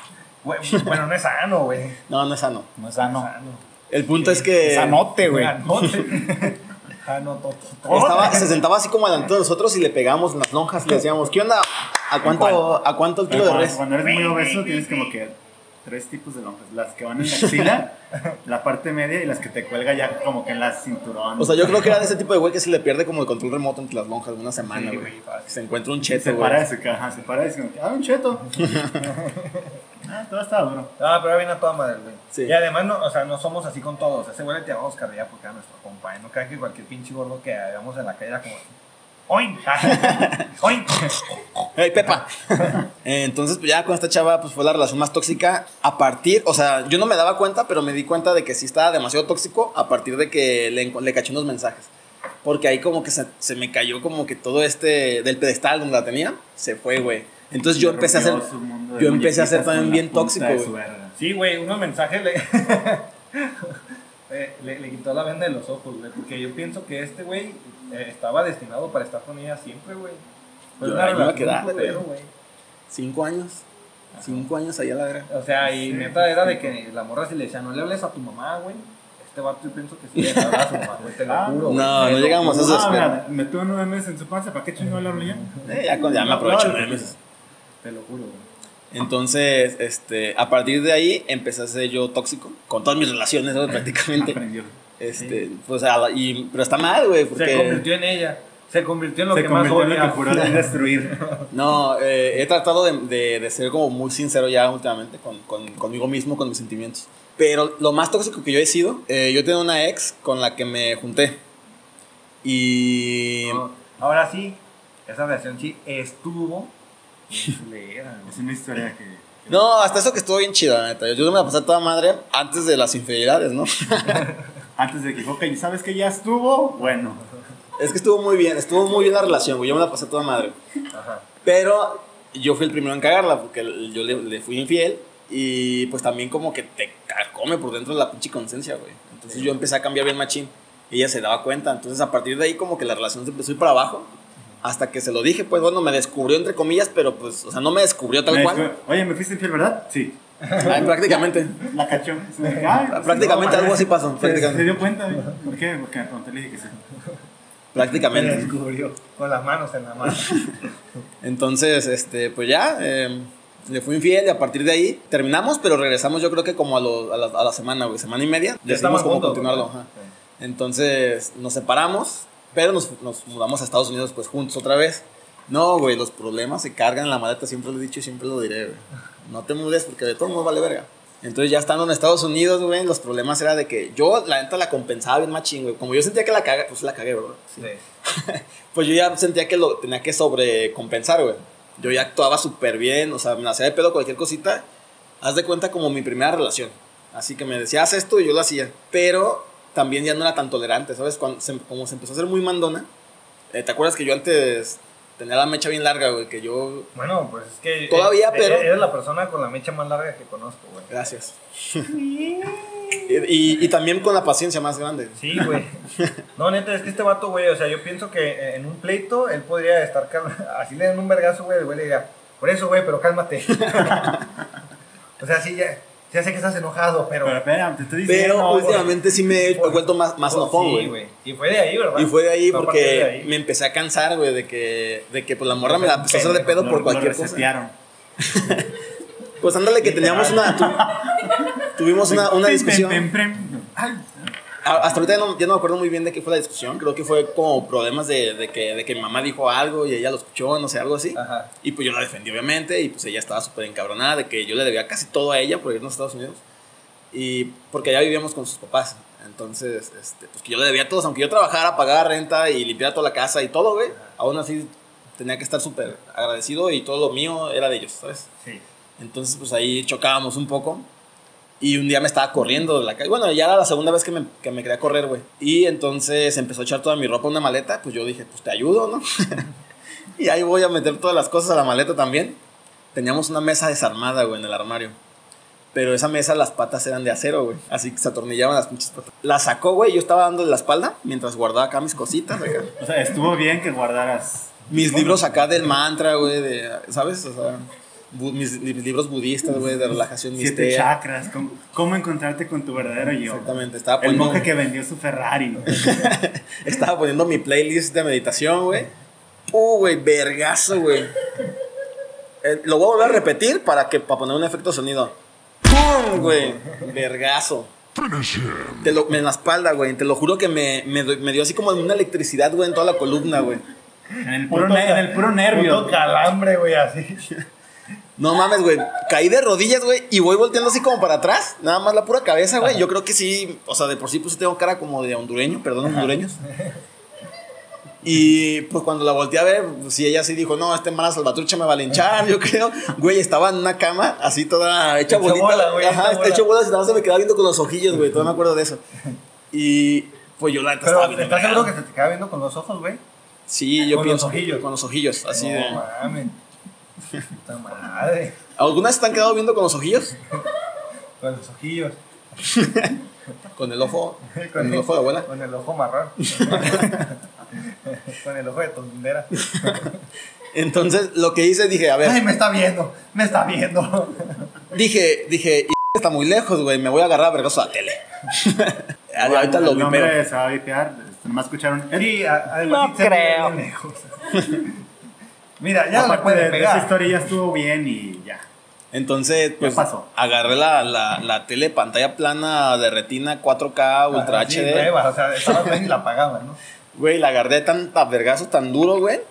Güey, Bueno, no es sano, güey. No, no es sano. No es sano. Sano. El punto es que Sanote, güey. Anote. Anote. estaba, se sentaba así como delante de nosotros y le pegamos las lonjas y le decíamos, ¿qué onda? ¿A cuánto, ¿a cuánto el kilo de res? cuando eres muy obeso tienes como que tres tipos de lonjas. Las que van en la axila, la parte media y las que te cuelga ya como que en la cinturón. O sea, yo creo que era de ese tipo de güey que se le pierde como el control remoto entre las lonjas una semana, güey. se encuentra un se cheto, para güey. ese caja, se para ese. Ah, un cheto. ah, todo está duro. Ah, pero viene a toda madre, güey. Sí. Y además, no, o sea, no somos así con todos. Ese güey le llamamos carrilla porque era nuestro compa. y No crean que cualquier pinche gordo que hagamos en la calle era como. ¡Oin! ¡Oin! ¡Ey, Pepa! Eh, Entonces, pues ya con esta chava, pues fue la relación más tóxica a partir, o sea, yo no me daba cuenta, pero me di cuenta de que sí estaba demasiado tóxico a partir de que le, le caché unos mensajes. Porque ahí como que se, se me cayó como que todo este del pedestal donde la tenía, se fue, güey. Entonces yo empecé a de yo empecé a ser también la bien tóxico, güey. Sí, güey, unos mensajes le. eh, le, le quitó la venda de los ojos, güey. Porque yo pienso que este güey eh, estaba destinado para estar con ella siempre, güey. Fue Yo una iba a quedar, güey. Cinco años. Cinco años allá la verga. O sea, y neta era de que la morra si le decía, no le hables a tu mamá, güey. Este vato yo pienso que sí le hablaba a su mamá, güey, te lo Ah, juro. güey. no, no llegamos a esos- Ah, me tuvo nueve meses en su panza, ¿para qué chingón le hablo ya? Eh, ya, con- ya me aprovecho nueve meses. Te lo juro, güey. Entonces, este, a partir de ahí empecé a ser yo tóxico con todas mis relaciones, ¿no? prácticamente. Aprendió. Este, pues, a la- y, pero está mal, güey, Se convirtió en ella. Se convirtió en lo Se que más convirtió en lo odia. que juró destruir. no, eh, he tratado de, de- de ser como muy sincero ya últimamente con, con- conmigo mismo, con mis sentimientos. Pero lo más tóxico que yo he sido, eh, yo tenía una ex con la que me junté. Y No, Ahora sí, esa relación sí estuvo. Es una historia que... no, hasta eso que estuvo bien chida, la neta. Yo me la pasé a toda madre antes de las infidelidades, ¿no? Antes de que, ok, ¿sabes que ya estuvo? Bueno. es que estuvo muy bien, estuvo muy bien la relación, güey. Yo me la pasé a toda madre. Ajá. Pero yo fui el primero en cagarla porque yo le, le fui infiel y pues también como que te carcome por dentro de la pinche conciencia, güey. Entonces yo empecé a cambiar bien machín y ella se daba cuenta. Entonces a partir de ahí como que la relación se empezó a ir para abajo hasta que se lo dije, pues bueno, me descubrió entre comillas, pero pues, o sea, no me descubrió tal Me cual. dijo, Oye, ¿me fuiste infiel, verdad? Sí. Ay, prácticamente. La cachó. Ay, pues, Prácticamente no, algo así pasó, Se, prácticamente. se dio cuenta. ¿Por qué? Porque me pregunté, le dije que sí. Me Prácticamente. descubrió con las manos en la mano. Entonces, este, pues ya, eh, le fui infiel y a partir de ahí terminamos, pero regresamos yo creo que como a, lo- a la, a la semana, güey, semana y media. Decidimos juntos, continuarlo. ajá. Entonces nos separamos, pero nos, nos mudamos a Estados Unidos pues juntos otra vez. No, güey, los problemas se cargan en la maleta, siempre lo he dicho y siempre lo diré, güey. No te mudes porque de todo modo vale verga. Entonces ya estando en Estados Unidos, güey, los problemas era de que yo la neta la compensaba bien machín, güey. Como yo sentía que la cagué, pues la cagué, bro. Sí. Pues yo ya sentía que lo tenía que sobrecompensar, güey. Yo ya actuaba súper bien, o sea, me hacía de pedo cualquier cosita. Haz de cuenta como mi primera relación. Así que me decía, haz esto y yo lo hacía. Pero también ya no era tan tolerante, ¿sabes? Cuando se- como se empezó a hacer muy mandona. eh, ¿Te acuerdas que yo antes tenía la mecha bien larga, güey? Que yo... Bueno, pues es que. Todavía, eh, pero- Eres la persona con la mecha más larga que conozco, güey. Gracias. y, y también con la paciencia más grande. Sí, güey. No, neta, es que este vato, güey, o sea, yo pienso que eh, en un pleito él podría estar calma. Así le dan un vergazo, güey, el güey le diría, por eso, güey, pero cálmate. o sea, sí, ya, ya sé que estás enojado, pero. Pero espera, te estoy diciendo. Pero últimamente sí me he vuelto más, más enojón, Sí, güey. Y fue de ahí, ¿verdad? Y fue de ahí Fue porque de ahí. me empecé a cansar, güey, de que, de que pues la morra me la empezó a hacer de pedo Lo- por lo cualquier cosa. resetearon. Pues ándale que teníamos una... tu- tuvimos una, una discusión. Ay, Hasta ahorita ya no, ya no me acuerdo muy bien de qué fue la discusión. Creo que fue como problemas de, de que, de que mi mamá dijo algo y ella lo escuchó, no sé, algo así. Ajá. Y pues yo la defendí, obviamente, y pues ella estaba súper encabronada de que yo le debía casi todo a ella por irnos a Estados Unidos. Y porque allá vivíamos con sus papás. Entonces, este, pues que yo le debía a todos, aunque yo trabajara, pagara renta y limpiara toda la casa y todo, güey. Aún así tenía que estar súper agradecido y todo lo mío era de ellos, ¿sabes? Sí. Entonces, pues ahí chocábamos un poco. Y un día me estaba corriendo de la calle. Bueno, ya era la segunda vez que me, que me quería correr, güey. Y entonces empezó a echar toda mi ropa en una maleta. Pues yo dije, pues te ayudo, ¿no? y ahí voy a meter todas las cosas a la maleta también. Teníamos una mesa desarmada, güey, en el armario. Pero esa mesa, las patas eran de acero, güey. Así que se atornillaban las pinches patas. La sacó, güey. Yo estaba dándole la espalda mientras guardaba acá mis cositas, acá. O sea, estuvo bien que guardaras. Mis libros acá del mantra, güey, de, ¿sabes? O sea, mis, libros budistas, güey, de relajación Siete chakras. ¿Cómo, cómo encontrarte con tu verdadero yo? Exactamente, estaba El poniendo, monje que vendió su Ferrari. estaba poniendo mi playlist de meditación, güey. Uh, güey, vergazo, güey. Eh, lo voy a volver a repetir para, que, para poner un efecto de sonido. ¡Pum, güey! Vergazo. Te lo, en la espalda, güey. Te lo juro que me, me, me dio así como una electricidad, güey, en toda la columna, güey. En el puro, en el puro nervio. Puto calambre, güey, así. No mames, güey. Caí de rodillas, güey, y voy volteando así como para atrás. Nada más la pura cabeza, güey. Yo creo que sí, o sea, de por sí pues tengo cara como de hondureño, perdón, hondureños. Y pues cuando la volteé a ver, pues sí, ella sí dijo, no, este mala salvatrucha me va a linchar, yo creo. Güey, estaba en una cama así toda hecha bolita. bola, güey, Ajá, hecha hecha bola, y nada más se me quedaba viendo con los ojillos, güey. Todavía me acuerdo de eso. Y pues yo la neta estaba Pero, bien. ¿estás seguro que se te viendo con los ojos, güey? Sí, yo con los pienso. ojillos? Con los ojillos, así no, de. mames. Puta madre. ¿Alguna vez te han quedado viendo con los ojillos? Con los ojillos. Con el ojo, con el ojo de abuela. Con el ojo marrón. con el ojo de tondera. Entonces, lo que hice, dije, a ver, Ay, me está viendo, me está viendo. dije, dije, y está muy lejos, güey, me voy a agarrar a vergazo a la tele. Ahorita lo vi, pero... se va a vipear. Nomás escucharon. Sí, a- a- No creo. lejos. Mira, ya Aparte puede de, de esa pegar. historia ya estuvo bien y ya. Entonces, pues, pasó? agarré la, la, la tele pantalla plana de retina 4K Ultra Ah, sí, HD. nueva, o sea, estaba bien y la apagaba, ¿no? Güey, la agarré tanta vergazo tan duro, güey,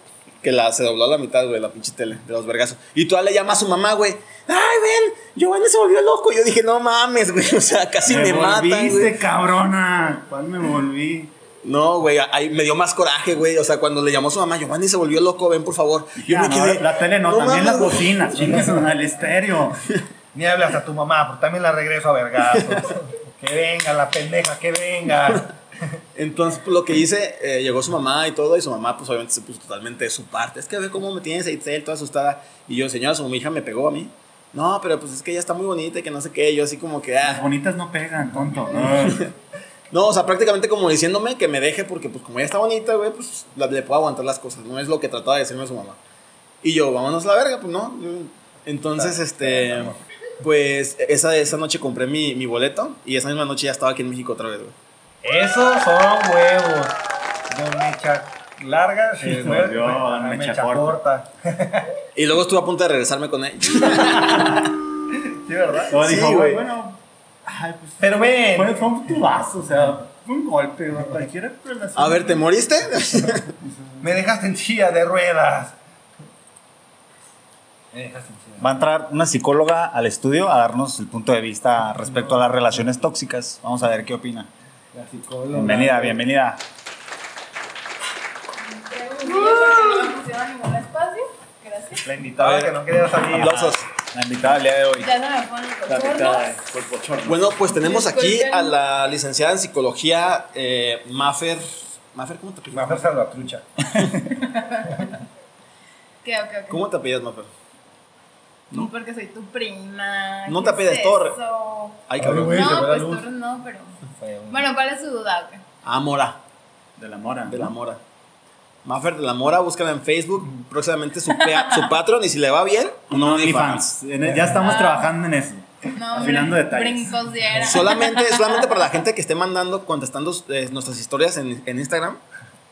que la se dobló a la mitad, güey, la pinche tele de los vergazos. Y tú le llama a su mamá, güey. Ay, ven, Giovanni se volvió loco. Yo dije, no mames, güey, o sea, casi me, matan, volviste, güey. cabrona. ¿Cuál me volví? No, güey, ahí me dio más coraje, güey. O sea, cuando le llamó a su mamá, Giovanni se volvió loco, ven, por favor. Yo Ya, me no, quedé. la tele no, "No también la mames, güey". bocina. Chingas el estéreo. Ni hablas a tu mamá, porque también la regreso a vergazos. que venga la pendeja, que venga. Entonces, pues, lo que hice, eh, llegó su mamá y todo, y su mamá, pues obviamente se puso totalmente de su parte. Es que ve cómo me tienes Itzel, toda asustada. Y yo, señora, su hija me pegó a mí. No, pero pues es que ella está muy bonita y que no sé qué. Yo, así como que, Las ah. bonitas no pegan, tonto. No, o sea, prácticamente como diciéndome que me deje, porque pues como ella está bonita, güey, pues la- le puedo aguantar las cosas. No es lo que trataba de decirme su mamá. Y yo, vámonos a la verga, pues no. Entonces, este. Pues esa, esa noche compré mi, mi boleto y esa misma noche ya estaba aquí en México otra vez, güey. Esos son huevos. Don mecha larga, se vuelve volvió a mecha mecha corta. corta. Y luego estuve a punto de regresarme con ella. Sí, ¿verdad? Sí, dijo, güey. bueno, ay, pues, Pero ven. fue, fue un tubazo, o sea, fue un golpe, güey, cualquier relación. A ver, ¿te moriste? Me dejaste en silla de ruedas. Me dejaste en silla. Va a entrar una psicóloga al estudio a darnos el punto de vista respecto a las relaciones tóxicas. Vamos a ver qué opina. La psicóloga. Bienvenida, bienvenida. Gracias. La invitada que no quería salir. Aplausos. La invitada del día de hoy. Ya no me ponen. Bueno, pues tenemos aquí a la licenciada en psicología, eh, Maffer. Maffer, ¿cómo te apellidas? hacer salvatrucha. ¿Qué, ok, ok. ¿Cómo te apellidas, Maffer? Tú porque soy tu prima. No ¿qué te apellides es Torre. Ay, Ay, cabrón. fue No, pues luz. Torres no, pero. Bueno, ¿cuál es su duda? Ah, Mora, De la mora. de la Mora. Maffer de la Mora, búscala en Facebook. Próximamente su, pea- su Patreon y si le va bien, un No, OnlyFans. En- Ya estamos Ah. trabajando en eso. No, Afinando hombre, detalles. Brincos diera. Solamente, solamente para la gente que esté mandando, contestando eh, nuestras historias en, en Instagram,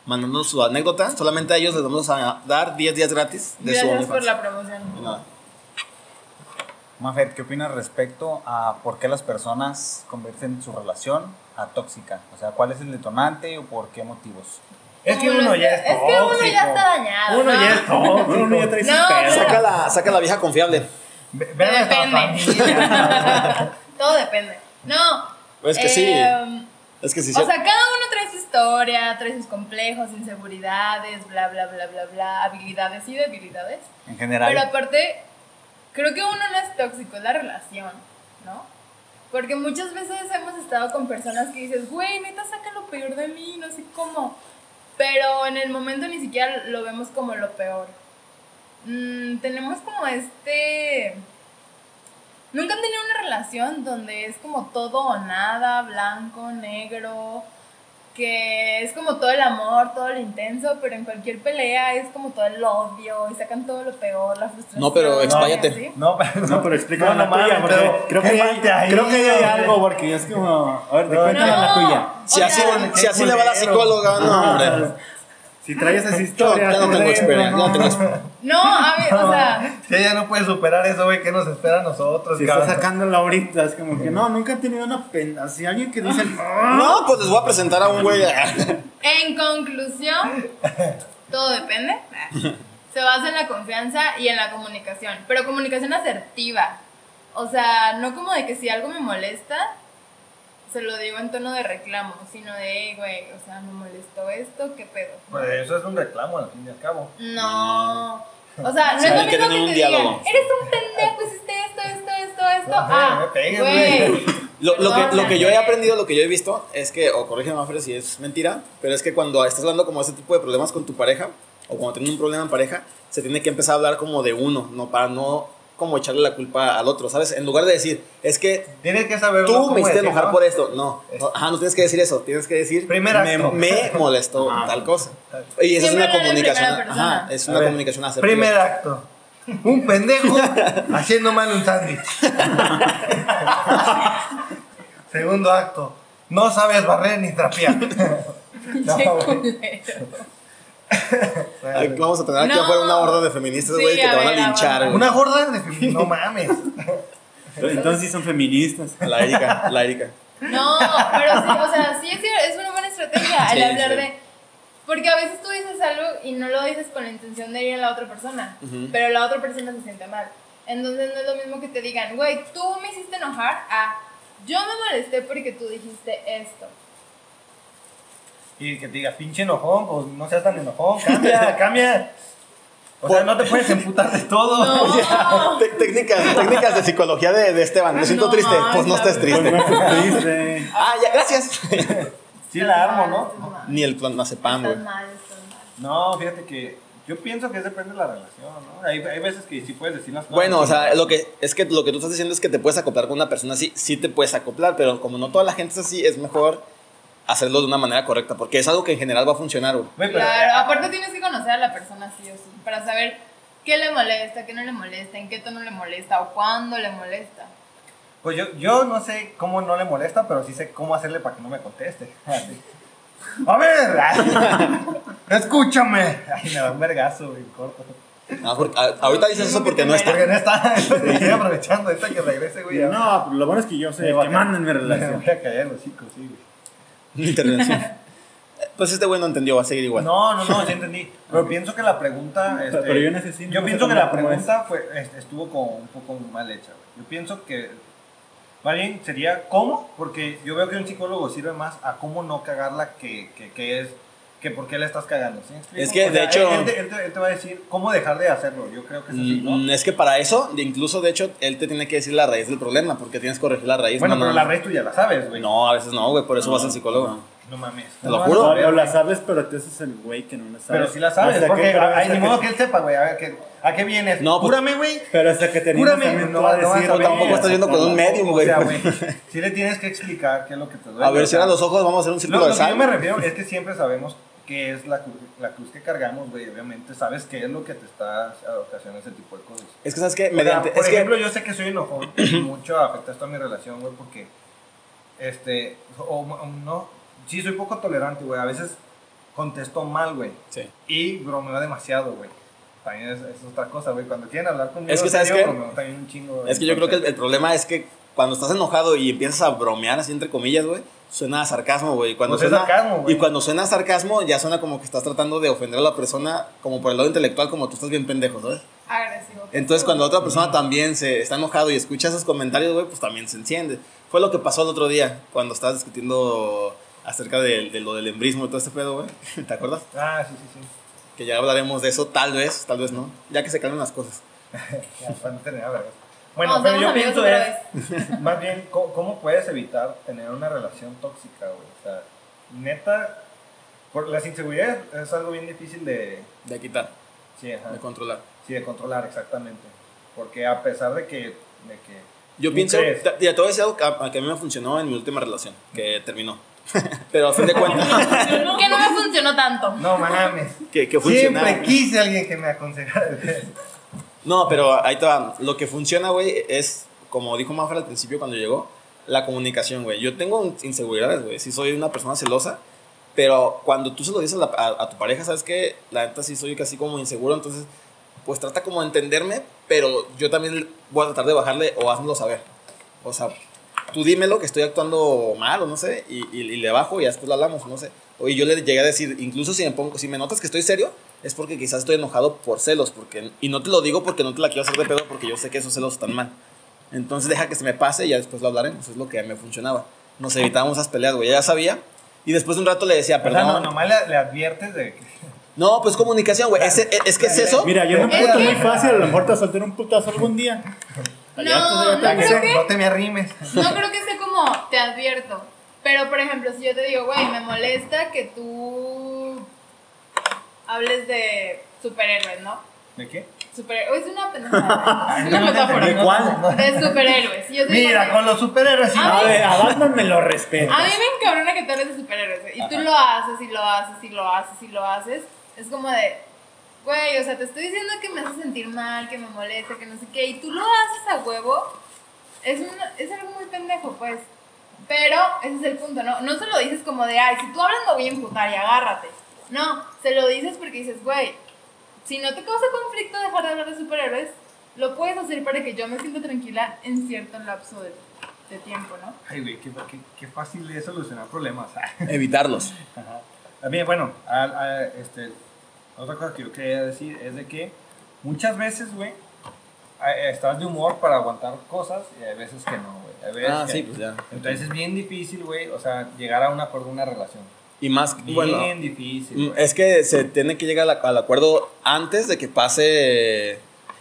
mandando su anécdota, solamente a ellos les vamos a dar 10 días gratis de su Gracias por OnlyFans. la promoción. De nada. Mafer, ¿qué opinas respecto a por qué las personas convierten su relación a tóxica? O sea, ¿cuál es el detonante o por qué motivos? Es que uno ya es Es que uno ya está dañado. Uno ¿no? ya es tóxico. Uno ya trae No, pedos. Saca la, saca la vieja confiable. Ve- Ve Depende. Todo depende. No. Es que sí. em, Es que sí, O sí. sea, cada uno trae su historia, trae sus complejos, inseguridades, bla, bla, bla, bla, bla, habilidades y debilidades. En general. Pero aparte, creo que uno no es tóxico, es la relación, ¿no? Porque muchas veces hemos estado con personas que dices, güey, neta, saca lo peor de mí, no sé cómo. Pero en el momento ni siquiera lo vemos como lo peor. Mm, tenemos como este... Nunca han tenido una relación donde es como todo o nada, blanco, negro, que es como todo el amor, todo lo intenso, pero en cualquier pelea es como todo el odio y sacan todo lo peor, la frustración. No, pero y expláyate. así. No, pero, No, pero explícame la mames, tuya, porque pero creo que, hay, creo que hay algo, porque es como. A ver, te No, cuéntame la tuya. Si o así, sea, si así le va la psicóloga, no, hombre. Si traes esas Yo historias. ya no tengo experiencia. ¿no? Tengo experiencia. No, a ver, o sea, Si ella no puede superar eso, güey, ¿qué nos espera a nosotros? Si está sacándola ahorita, es como que no, nunca he tenido una pena. Si alguien que dice. No, pues les voy a presentar a un güey. en conclusión, todo depende. Se basa en la confianza y en la comunicación, pero comunicación asertiva. O sea, no como de que si algo me molesta, se lo digo en tono de reclamo, sino de, "Ey, güey, o sea, me molestó esto, ¿qué pedo? Pues eso es un reclamo, al fin y al cabo. No. O sea, no Sí, es lo que que un te diálogo. digan, eres un pendejo, hiciste esto, esto, esto, esto. No, ah, no me pegues, güey. güey. Lo, lo que, lo que yo he aprendido, lo que yo he visto, es que, o corrígeme, Mafre, si es mentira, pero es que cuando estás hablando como ese tipo de problemas con tu pareja, o cuando tienes un problema en pareja, se tiene que empezar a hablar como de uno, no para no como echarle la culpa al otro, ¿sabes? En lugar de decir, es que Tienes que saber tú me hiciste enojar por esto. No, no, ajá, no tienes que decir eso. Tienes que decir, me, molestó Ajá. tal cosa. Y esa es una comunicación. Ajá, es una comunicación asertiva. Primer acto. Un pendejo haciendo mal un sándwich. Segundo acto. No sabes barrer ni trapear. No. Ay, Vamos a tener aquí No. afuera una horda de feministas, Sí, güey, que a te van a ver, linchar, güey. Una gorda de No mames. Entonces sí son feministas. La Erika, la Erika. No, pero sí, o sea, sí es, es una buena estrategia el Sí, hablar sí. de. Porque a veces tú dices algo y no lo dices con la intención de ir a la otra persona, Ujú. pero la otra persona se siente mal. Entonces no es lo mismo que te digan, güey, tú me hiciste enojar a. Yo me molesté porque tú dijiste esto. Y que te diga, pinche enojón, pues no seas tan enojón, cambia, cambia. O sea, no te puedes emputar de todo. No. Técnicas, técnicas de psicología de, de Esteban. Me siento No, triste. Pues no estés Pues triste. no estés triste. Ah, ya, gracias. Sí la armo, ¿no? Ni el güey. Estás mal, estás mal. No, fíjate que yo pienso que depende de la relación, ¿no? Hay, hay veces que sí puedes decir las cosas. Bueno, o sea, lo que es que lo que tú estás diciendo es que te puedes acoplar con una persona así, sí te puedes acoplar, pero como no toda la gente es así, es mejor hacerlo de una manera correcta, porque es algo que en general va a funcionar, güey. Claro, aparte tienes que conocer a la persona sí o sí, para saber qué le molesta, qué no le molesta, en qué tono le molesta o cuándo le molesta. Pues yo, yo no sé cómo no le molesta, pero sí sé cómo hacerle para que no me conteste. A ver, escúchame. Ay, me da un vergazo, güey, corto. Ah, porque- a- ahorita dices eso porque no está. Porque no está. Estoy aprovechando esta que regrese, güey. No, lo bueno es que yo voy que Me voy a callar los hocico, sí, güey. Intervención. Pues este güey no entendió, va a seguir igual. No, no, no, sí entendí. Pero pienso que la pregunta. Este, Pero yo necesito- Yo pienso que la pregunta fue, este, estuvo como un poco mal hecha, güey. Yo pienso que. Más bien sería cómo, porque yo veo que un psicólogo sirve más a cómo no cagarla que, que, que es. Que por qué la estás cagando. ¿sí? Es que, O de sea, hecho- Él, te- él te, él te va a decir cómo dejar de hacerlo. Yo creo que es así, ¿no? Mm, Es que para eso, incluso de hecho, él te tiene que decir la raíz del problema, porque tienes que corregir la raíz. bueno, no, pero no. la raíz tú ya la sabes, güey. No, a veces no, güey, por eso vas al psicólogo. No mames. Te lo No juro. O, saber, o la sabes, pero tú haces el güey que no la sabe. Pero sí la sabes, O sea, porque hay ni modo que- que él sepa, güey. A ver, ¿qué- ¿a qué vienes? No, pues- Cúrame, güey. Pero hasta que te Cúrame, no tú a no decir. Tampoco estás yendo con un medium, O güey. sea, güey, sí le tienes que explicar qué es lo que te duele. A ver, o cierra los ojos, vamos a hacer un Lo, círculo lo de que yo sal. me refiero es que siempre sabemos qué es la cruz, la cruz que cargamos, güey. Obviamente sabes qué es lo que te está ocasionando ese tipo de cosas. Es que, ¿sabes? O sea, Mediante. por es ejemplo, que. yo sé que soy enojón y mucho afecta esto a mi relación, güey, porque, este, o, o no, sí soy poco tolerante, güey. A veces contesto mal, güey. Sí. Y bromeo demasiado, güey. También es, es otra cosa, güey. Cuando quieren hablar conmigo, Es que, ¿sabes serio, también un chingo. Es que yo creo que el, el problema es que cuando estás enojado y empiezas a bromear así entre comillas, güey, suena a sarcasmo, güey. Cuando Pues es suena, sarcasmo, güey. Y cuando suena a sarcasmo, ya suena como que estás tratando de ofender a la persona, como por el lado intelectual, como tú estás bien pendejo, ¿sabes? Agresivo. Entonces, cuando otra persona también se está enojado y escucha esos comentarios, güey, pues también se enciende. Fue lo que pasó el otro día, cuando estabas discutiendo acerca de, de lo del embrismo y todo este pedo, güey. ¿Te acuerdas? Ah, sí, sí, sí. Que ya hablaremos de eso, tal vez, tal vez no, ya que se calmen las cosas. Ya, para no tener vergas. Bueno, No, pero yo pienso es, más bien, ¿cómo, cómo puedes evitar tener una relación tóxica, güey? O sea, neta, por las inseguridades es algo bien difícil de, De quitar, sí, ajá, de controlar. sí, de controlar, exactamente. Porque a pesar de que, de que Yo ¿Tú pienso, crees? te, te voy a decir algo que a, que a mí me funcionó en mi última relación, que terminó. Pero a fin de cuentas, que no me funcionó tanto. no mames. que, que. Siempre quise a alguien que me aconsejara. No, pero ahí te va. Lo que funciona, güey, es, como dijo Mafra al principio cuando llegó, la comunicación, güey. Yo tengo inseguridades, güey. Sí soy una persona celosa, pero cuando tú se lo dices a, tu pareja, ¿sabes qué? La neta sí soy casi como inseguro, entonces, pues trata como de entenderme, pero yo también voy a tratar de bajarle o házmelo saber. O sea, tú dímelo que estoy actuando mal o no sé, y, y- le bajo y después lo hablamos, no sé. Oye, yo le llegué a decir, incluso si me pongo, si me notas que estoy serio, es porque quizás estoy enojado por celos, porque, y no te lo digo porque no te la quiero hacer de pedo, porque yo sé que esos celos están mal. Entonces deja que se me pase y ya después lo hablaremos, es lo que a mí me funcionaba. Nos evitábamos esas peleas, güey, ya sabía. Y después de un rato le decía, O sea, perdón. no, no, nomás le, le adviertes de que... pues comunicación, güey. Es, es, es que es eso. Mira, yo me puto que- muy fácil, a lo mejor te soltar un putazo algún día. No, no te- creo que No te me arrimes. No creo que sea como te advierto. Pero, por ejemplo, si yo te digo, güey, me molesta que tú hables de superhéroes, ¿no? ¿De qué? superhéroes. Es una pendejada. Es una metáfora. ¿De cuál? De superhéroes. Yo digo, Mira, con los superhéroes sí. A ver, a Batman me lo respeto. A mí me encabrona que tú hables de superhéroes. güey, Y tú lo haces y lo haces y lo haces y lo haces. Es como de, güey, o sea, te estoy diciendo que me hace sentir mal, que me molesta, que no sé qué. Y tú lo haces a huevo. Es, una- es algo muy pendejo, pues. Pero ese es el punto, ¿no? No se lo dices como de, ay, si tú hablas me voy a empujar y agárrate. No, se lo dices porque dices, güey, si no te causa conflicto dejar de hablar de superhéroes, lo puedes hacer para que yo me sienta tranquila en cierto lapso de, de tiempo, ¿no? Ay, güey, qué, qué, qué fácil es solucionar problemas. Evitarlos. Ajá. También, bueno, a- a- este, otra cosa que yo quería decir es de que muchas veces, güey, a- estás de humor para aguantar cosas y hay veces que no, güey. Ah, que- sí, pues ya. Entonces es bien difícil, güey, o sea, llegar a un acuerdo en una relación. Y más, Bien bueno, difícil. mm, es que se tiene que llegar al, al acuerdo antes de que pase.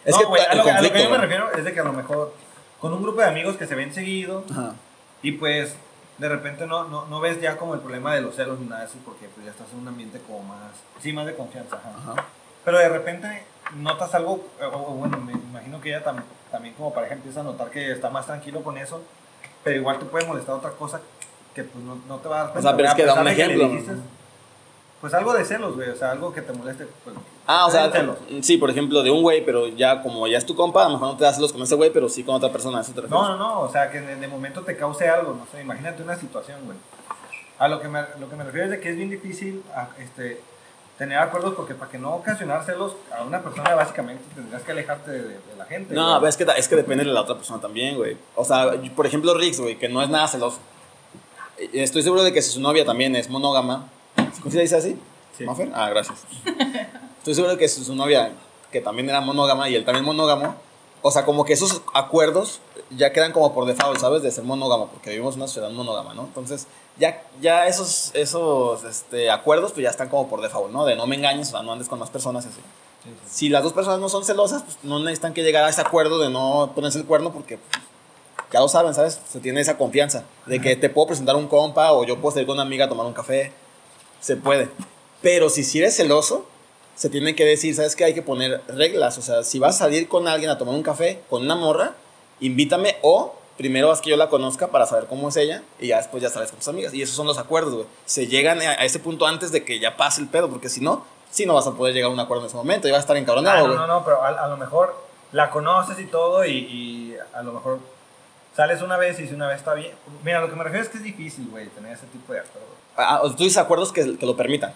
Es no, que güey, a, lo, que- a lo que conflicto. yo me refiero es de que a lo mejor con un grupo de amigos que se ven seguido Ajá. y pues de repente no, no, no ves ya como el problema de los celos ni nada de eso porque pues ya estás en un ambiente como más, sí, más de confianza. ajá. Ajá. Pero de repente notas algo, o, o bueno, me imagino que ella tam- también como pareja empieza a notar que está más tranquilo con eso, pero igual te puede molestar otra cosa que pues no, no te va a dar O cuenta. sea, pero es que da un ejemplo. dijiste, pues algo de celos, güey, o sea, algo que te moleste. Pues, Ah, o sea, celos. sí, por ejemplo, de un güey, pero ya como ya es tu compa, a lo mejor no te das celos con ese güey, pero sí con otra persona, ¿a eso te refieres? No, no, no, o sea, que de, de momento te cause algo, no sé, imagínate una situación, güey. A lo que me, lo que me refiero es de que es bien difícil a- este, tener acuerdos porque para que no ocasionar celos a una persona básicamente tendrías que alejarte de, de la gente. No, güey. es que, es que depende de la otra persona también, güey. O sea, por ejemplo, Rix, güey, que no es nada celoso. Eh, Estoy seguro de que si su novia también es monógama. ¿Cómo se dice así? Sí. ¿Mafer? Ah, gracias. Estoy seguro de que si su novia, que también era monógama y él también monógamo, o sea, como que esos acuerdos ya quedan como por default, ¿sabes? De ser monógamo, porque vivimos en una sociedad monógama, ¿no? Entonces, ya, ya esos, esos este, acuerdos, pues ya están como por default, ¿no? De no me engañes, o sea, no andes con más personas y así. Sí, sí. Si las dos personas no son celosas, pues no necesitan que llegar a ese acuerdo de no ponerse el cuerno porque pues, ya lo saben, ¿sabes? Se tiene esa confianza de que te puedo presentar un compa o yo puedo salir con una amiga a tomar un café. Se puede. Pero si si eres celoso, se tiene que decir, ¿sabes qué? Hay que poner reglas. O sea, si vas a salir con alguien a tomar un café, con una morra, invítame o primero haz que yo la conozca para saber cómo es ella y ya después ya sales con tus amigas. Y esos son los acuerdos, güey. Se llegan a, ese punto antes de que ya pase el pedo, porque si no, sí no vas a poder llegar a un acuerdo en ese momento y vas a estar Ah, encabronado, no, güey. no, no, pero a, a lo mejor la conoces y todo y, y a lo mejor sales una vez y si una vez está bien. Mira, lo que me refiero es que es difícil, güey, tener ese tipo de acuerdos. Ah, o tú dices acuerdos que, que lo permitan.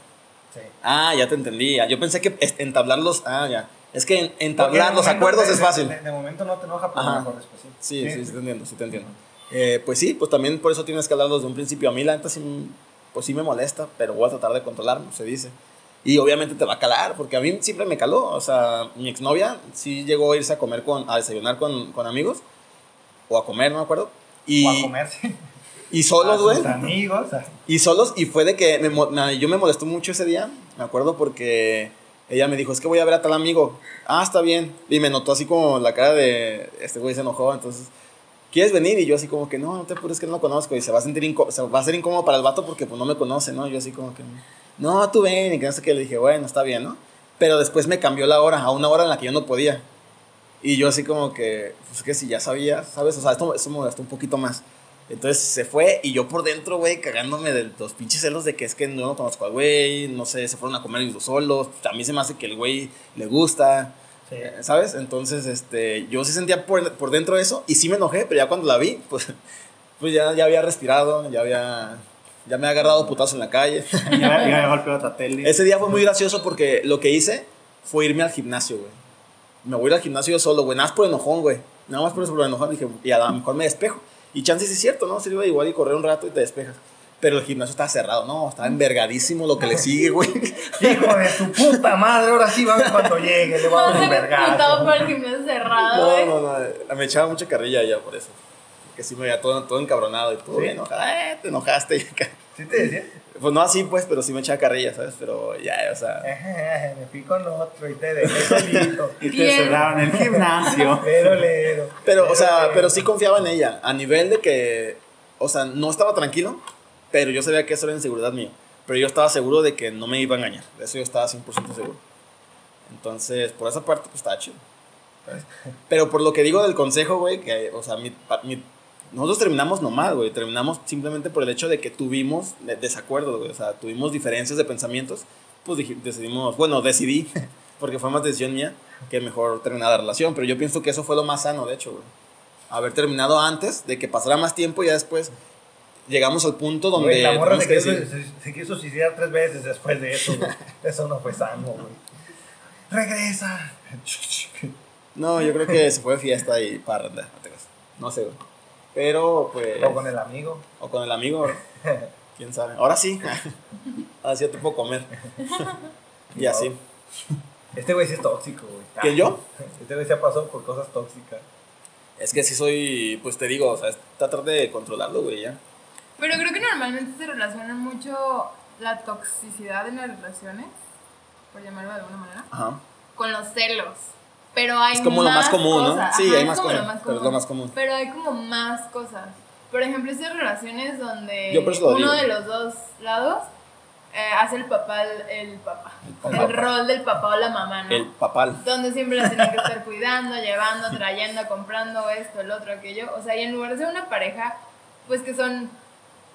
Sí. Ah, ya te entendí. ya. Yo pensé que entablarlos. Ah, ya. Es que en- entablar los de acuerdos de- es fácil. De, de momento no te enoja, pero Ajá. mejor después sí. Sí, sí, sí, te entiendo, sí te entiendo. Eh, pues sí, pues también por eso tienes que hablarlos de un principio. A mí la neta sí, pues sí me molesta, pero voy a tratar de controlarlo, se dice. Y obviamente te va a calar, porque a mí siempre me caló. O sea, mi exnovia sí llegó a irse a comer con, a desayunar con, con amigos, o a comer, no me acuerdo. Y, O a comerse. y solos, güey. amigos. Y solos, y fue de que me yo me molestó mucho ese día, me acuerdo, porque ella me dijo, es que voy a ver a tal amigo. Ah, está bien. Y me notó así como la cara de, este güey se enojó, entonces, ¿quieres venir? Y yo así como que, no, no te apures que no lo conozco. Y se va a sentir se va a ser incómodo para el vato porque pues no me conoce, ¿no? Yo así como que, no, tú ven, y que no sé qué. Le dije, bueno, está bien, ¿no? Pero después me cambió la hora, a una hora en la que yo no podía. Y yo así como que, pues que si ya sabía, ¿sabes? O sea, esto, esto me molestó un poquito más. Entonces se fue y yo por dentro, güey, cagándome de los pinches celos de que es que no lo conozco al güey, no sé, se fueron a comer ellos solos. A mí se me hace que el güey le gusta, Sí. eh, ¿sabes? Entonces, este, yo sí sentía por, por dentro eso y sí me enojé, pero ya cuando la vi, pues, pues ya, ya había respirado, ya había, ya me había agarrado putazo en la calle. Ya, ya me golpeó otra tele. Ese día fue muy gracioso porque lo que hice fue irme al gimnasio, güey. Me voy a ir al gimnasio yo solo, güey. Nada más por enojón, güey. Nada más por eso por enojón. Dije, y a lo mejor me despejo. Y chance sí es cierto, ¿no? Sirve igual y correr un rato y te despejas. Pero el gimnasio estaba cerrado, no, estaba envergadísimo lo que le sigue, güey. Hijo de tu puta madre, ahora sí va a ver cuando llegue, le va a dar un vergazo. por el gimnasio cerrado, No, güey. no, no. Me echaba mucha carrilla ya por eso. Que sí me veía todo, todo encabronado y todo ¿Sí? bien enojado. Eh, te enojaste. ¿Sí te decía? Pues no así, pues, pero sí me echaba carrilla, ¿sabes? Pero ya, o sea. Me fui con otro y te dejé solito. Y te cerraron el gimnasio. Pero ledo. Pero, o sea, pero sí confiaba en ella. A nivel de que, o sea, no estaba tranquilo, pero yo sabía que eso era inseguridad mía. Pero yo estaba seguro de que no me iba a engañar. De eso yo estaba 100% seguro. Entonces, por esa parte, pues está chido. ¿sabes? Pero por lo que digo del consejo, güey, que, o sea, mi- pa- mi- nosotros terminamos nomás, güey. Terminamos simplemente por el hecho de que tuvimos de- desacuerdos, güey. O sea, tuvimos diferencias de pensamientos. Pues decidimos, bueno, decidí, porque fue más decisión mía, que mejor terminar la relación. Pero yo pienso que eso fue lo más sano, de hecho, güey. Haber terminado antes, de que pasara más tiempo y ya después llegamos al punto donde. Güey, la morra se que quiso, decidir. se, se quiso suicidar tres veces después de eso, güey. Eso no fue sano, güey. Regresa. No, yo creo que se fue de fiesta y parranda. No sé, güey. Pero, pues. O con el amigo. O con el amigo, quién sabe. Ahora sí. Ahora sí ya te puedo comer. Y así. Este güey sí es tóxico, güey. ¿Quién, yo? Este güey se ha pasado por cosas tóxicas. Es que sí soy, pues te digo, o sea, es tratar de controlarlo, güey, ya. Pero creo que normalmente se relaciona mucho la toxicidad en las relaciones, por llamarlo de alguna manera, Ajá. con los celos. Pero hay Es como lo más común, ¿no? cosas. Sí, Ajá, hay más cosas, más pero es lo más común. Pero hay como más cosas. Por ejemplo, esas relaciones donde Yo uno digo. de los dos lados eh, hace el papá, el, el papá. El, papá. rol del papá o la mamá, ¿no? El papal. Donde siempre la tienen que estar cuidando, llevando, trayendo, comprando esto, el otro, aquello. O sea, y en lugar de ser una pareja, pues que son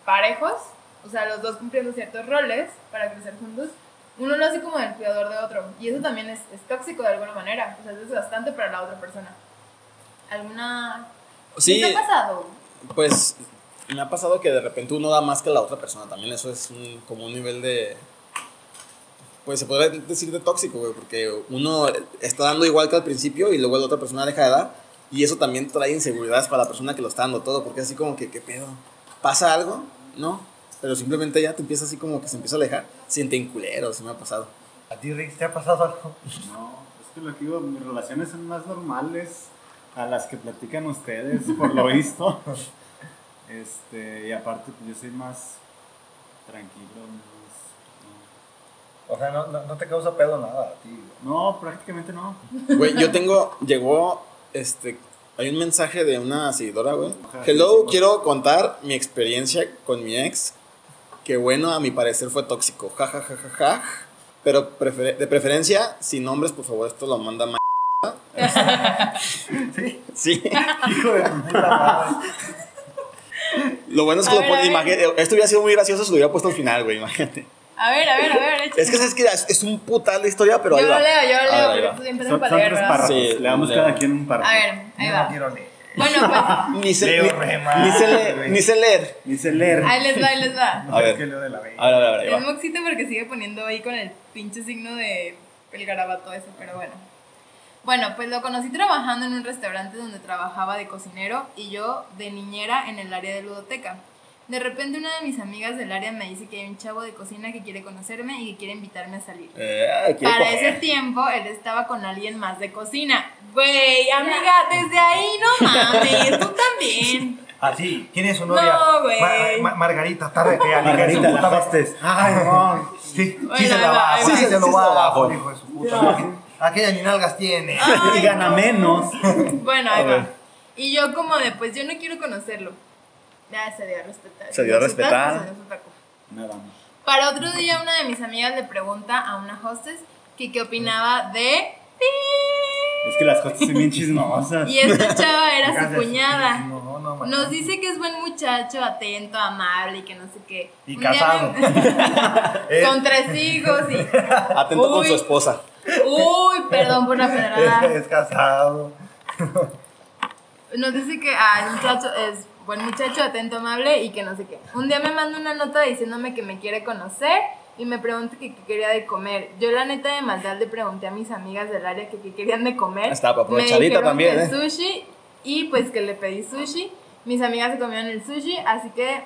parejos, o sea, los dos cumpliendo ciertos roles para crecer juntos, uno lo hace como el cuidador de otro. Y eso también es, es tóxico de alguna manera. O sea, es desgastante para la otra persona. ¿Alguna... Sí, ¿Qué te ha pasado? pues me ha pasado que de repente uno da más que la otra persona. También eso es un- como un nivel de. Pues se podría decir de tóxico, güey, porque uno está dando igual que al principio y luego la otra persona deja de dar. Y eso también trae inseguridades para la persona que lo está dando todo, porque así como que, ¿qué pedo? ¿Pasa algo? No. Pero simplemente ya te empieza así como que se empieza a alejar. Siente culero, se me ha pasado. ¿A ti, Rick, te ha pasado algo? No, es que lo que digo, mis relaciones son más normales a las que platican ustedes, por lo visto. Este, y aparte, pues yo soy más tranquilo. más- O sea, no, no, no te causa pedo nada a ti, no. no, prácticamente no. Güey, yo tengo, llegó, este, hay un mensaje de una seguidora, güey. Hello, quiero contar mi experiencia con mi ex, que bueno, a mi parecer fue tóxico, ja, ja, ja, ja, ja. Pero prefer- de preferencia, sin nombres, por favor, esto lo manda ma... Sí. Sí. Hijo de puta madre. Lo bueno es que A lo ver, imagínate, esto hubiera sido muy gracioso si lo hubiera puesto al final, güey, imagínate. A ver, a ver, a ver. échale. Es que sabes que es, es un putal de historia, pero ahí Yo va. lo leo, yo lo Ahí leo, ahí porque tú siempre Son, para son leer, tres ¿verdad? párrafos. Sí, Le damos cada quien un párrafo. A ver, ahí Yo va. no quiero leer. Bueno, pues Ni sé, Leo ni, mal, ni sé leer, ni sé leer. Dice leer. ahí les va, ahí les va. A ver. Es que leo de la B. A ver, a ver, a ver, ahí Es moxito porque sigue poniendo ahí con el pinche signo de el garabato ese, pero bueno. Bueno, pues lo conocí trabajando en un restaurante donde trabajaba de cocinero y yo de niñera en el área de ludoteca. De repente una de mis amigas del área me dice que hay un chavo de cocina que quiere conocerme y que quiere invitarme a salir. Eh, Para coger. ese tiempo él estaba con alguien más de cocina. Güey, amiga, desde ahí no mames, tú también. Ah, sí. ¿Quién es su novia? No, güey. Ma- Ma- Margarita, tarde que Margarita, la hostess. Ay, no. Sí, sí se la va, sí se lo va, hijo de su puta. Aquella ni nalgas tiene. y gana menos. Bueno, ahí va. Y yo como de, pues yo no quiero conocerlo. Ya se dio a respetar. Se dio a respetar. taco, se dio su taco. Nada más. Para otro día una de mis amigas le pregunta a una hostess que qué opinaba de... Es que las cosas son bien chismosas. Y esta chava era su cuñada. No, no, no, man. Nos dice que es buen muchacho, atento, amable y que no sé qué. Y Un día casado. me- Eh. Con tres hijos y... Atento con su esposa. Uy, perdón por la pedrada. Es, es casado. Nos dice que ah, el muchacho es buen muchacho, atento, amable y que no sé qué. Un día me manda una nota diciéndome que me quiere conocer y me pregunta que qué quería de comer. Yo la neta de maldad le pregunté a mis amigas del área que qué querían de comer. Estaba aprovechadita también, que ¿eh? sushi y pues que le pedí sushi. Mis amigas se comieron el sushi, así que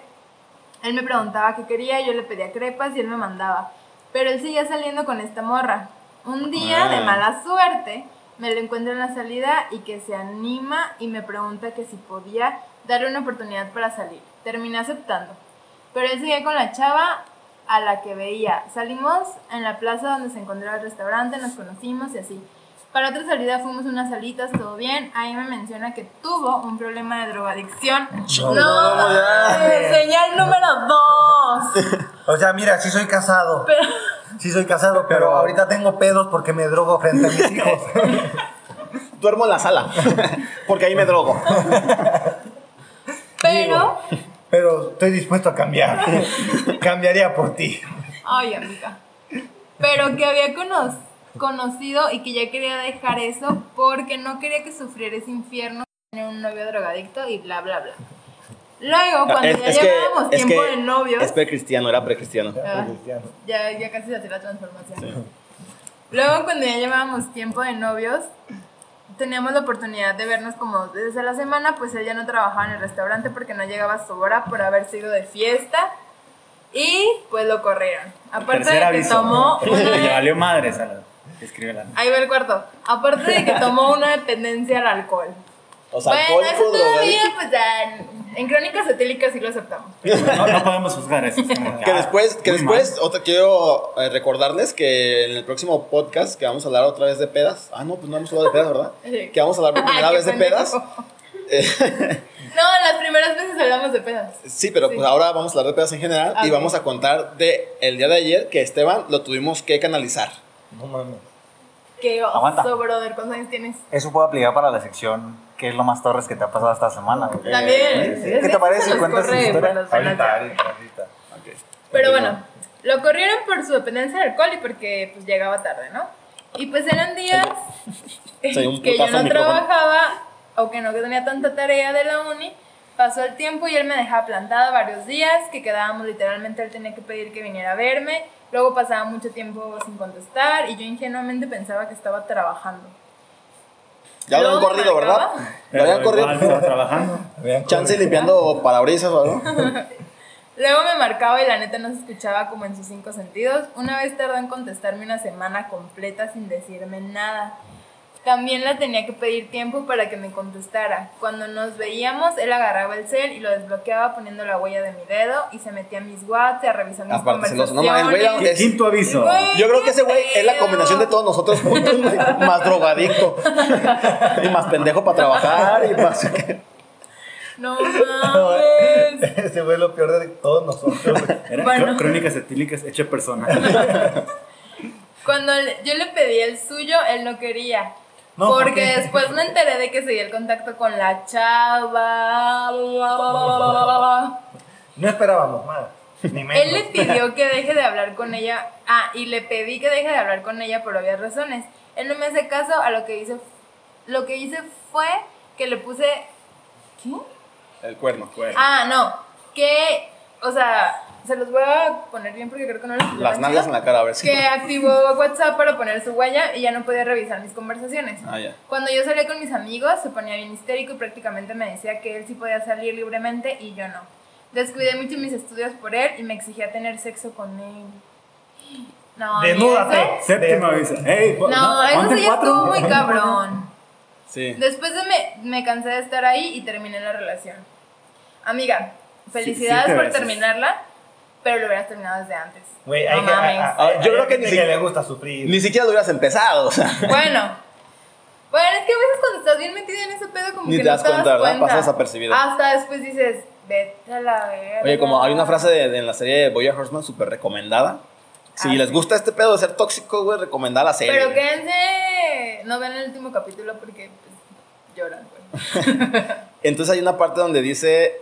él me preguntaba qué quería, yo le pedía crepas y él me mandaba. Pero él seguía saliendo con esta morra. Un día de Ah. mala suerte me lo encuentro en la salida y que se anima y me pregunta que si podía darle una oportunidad para salir. Terminé aceptando. Pero él seguía con la chava a la que veía. Salimos en la plaza donde se encontraba el restaurante, nos conocimos y así. Para otra salida fuimos a unas salitas, todo bien. Ahí me menciona que tuvo un problema de drogadicción. No, no, señal número dos. O sea, mira, sí soy casado. Pero, Sí soy casado, pero ahorita tengo pedos porque me drogo frente a mis hijos. Duermo en la sala. Porque ahí me drogo. Pero, Pero estoy dispuesto a cambiar. Cambiaría por ti. ay, amiga. Pero que había cono- conocido y que ya quería dejar eso porque no quería que sufriera ese infierno tener un novio drogadicto y bla, bla, bla. Luego, cuando Es- ya es que- llevábamos es tiempo que de novios, Es precristiano, era precristiano. Ah, ya, ya casi se hacía la transformación. Luego, cuando ya llevábamos tiempo de novios, teníamos la oportunidad de vernos como desde la semana, pues él ya no trabajaba en el restaurante porque no llegaba a su hora por haber sido de fiesta y pues lo corrieron. Aparte de que tomó Le una... valió la. Escribe la. Ahí va el cuarto. Aparte de que tomó una dependencia al alcohol. O sea, bueno, eso alcohólico, todavía, drogadicto. pues ya, en- crónicas etílicas sí lo aceptamos. No, no podemos juzgar eso. Que ah, después, que después otra, quiero eh, recordarles que en el próximo podcast que vamos a hablar otra vez de pedas. Ah, no, pues no hemos hablado de pedas, ¿verdad? Sí. Que vamos a hablar por primera Ay, vez de pedas. No, las primeras veces hablamos de pedas. sí, pero Sí. pues ahora vamos a hablar de pedas en general y vamos a contar de el día de ayer que Esteban lo tuvimos que canalizar. No mames. Qué Aguanta. oso, brother. ¿Cuántos años tienes? Eso puede aplicar para la sección ¿Qué es lo más torres que te ha pasado esta semana? güey? También. ¿Qué te parece? ¿Cuentas tu historia? Ahorita, ahorita, ahorita. Pero bueno, lo corrieron por su dependencia de alcohol y porque pues llegaba tarde, ¿no? Y pues eran días que yo no trabajaba o que no tenía tanta tarea de la uni. Pasó el tiempo y él me dejaba plantada varios días, que quedábamos literalmente, él tenía que pedir que viniera a verme. Luego pasaba mucho tiempo sin contestar y yo ingenuamente pensaba que estaba trabajando. Ya lo habían Luego corrido, me ¿verdad? marcaba. Lo habían Pero corrido. igual estaba trabajando. Chance limpiando parabrisas o algo. Luego me marcaba y la neta no se escuchaba como en sus cinco sentidos. Una vez tardó en contestarme una semana completa sin decirme nada. También le tenía que pedir tiempo para que me contestara. Cuando nos veíamos, él agarraba el cel y lo desbloqueaba poniendo la huella de mi dedo y se metía a mis WhatsApp, a revisar mis Aparte, conversaciones. no, el güey era- es- Quinto aviso. Güey, Yo creo que ese güey es la combinación de todos nosotros juntos, güey. Más drogadicto. Y más pendejo para trabajar y más... No mames. Ese fue lo peor de todos nosotros. güey. Era Bueno. cr- crónicas etílicas hecha persona. Cuando yo le pedí el suyo, él no quería. No, ¿por porque después me enteré de que seguía el contacto con la chava. No esperábamos más. Ni menos. Él le pidió que deje de hablar con ella. Ah, y le pedí que deje de hablar con ella por obvias razones. Él no me hace caso a lo que hice. Lo que hice fue que le puse. ¿Qué? El cuerno. Ah, no. Que. O sea, se los voy a poner bien porque creo que no les Las nalgas en la cara, a ver si... Que activó WhatsApp para poner su huella y ya no podía revisar mis conversaciones. Ah, ya. Cuando yo salía con mis amigos, se ponía bien histérico y prácticamente me decía que él sí podía salir libremente y yo no. Descuidé mucho mis estudios por él y me exigía tener sexo con él. No, Desnúdate. eso. Séptimo aviso. Ey, No, eso sí estuvo muy cabrón. Sí. Después de me, me cansé de estar ahí y terminé la relación. Amiga, felicidades por veces. terminarla, pero lo hubieras terminado desde antes. Güey, No hay que- mames. a- a- Ah, hay- yo creo que ni que si- le gusta sufrir. Ni siquiera lo hubieras empezado, o sea. Bueno. Bueno, es que a veces cuando estás bien metida en ese pedo como Ni que te no das cuenta, ¿verdad? Pasa desapercibido. Hasta después dices, vete a la verga. Oye, como hay una frase de, de en la serie de Boya Horseman súper recomendada. Si Ah, les sí. gusta este pedo de ser tóxico, güey, recomendada la serie. Pero quédense, no ven el último capítulo porque pues, lloran, güey. Entonces hay una parte donde dice,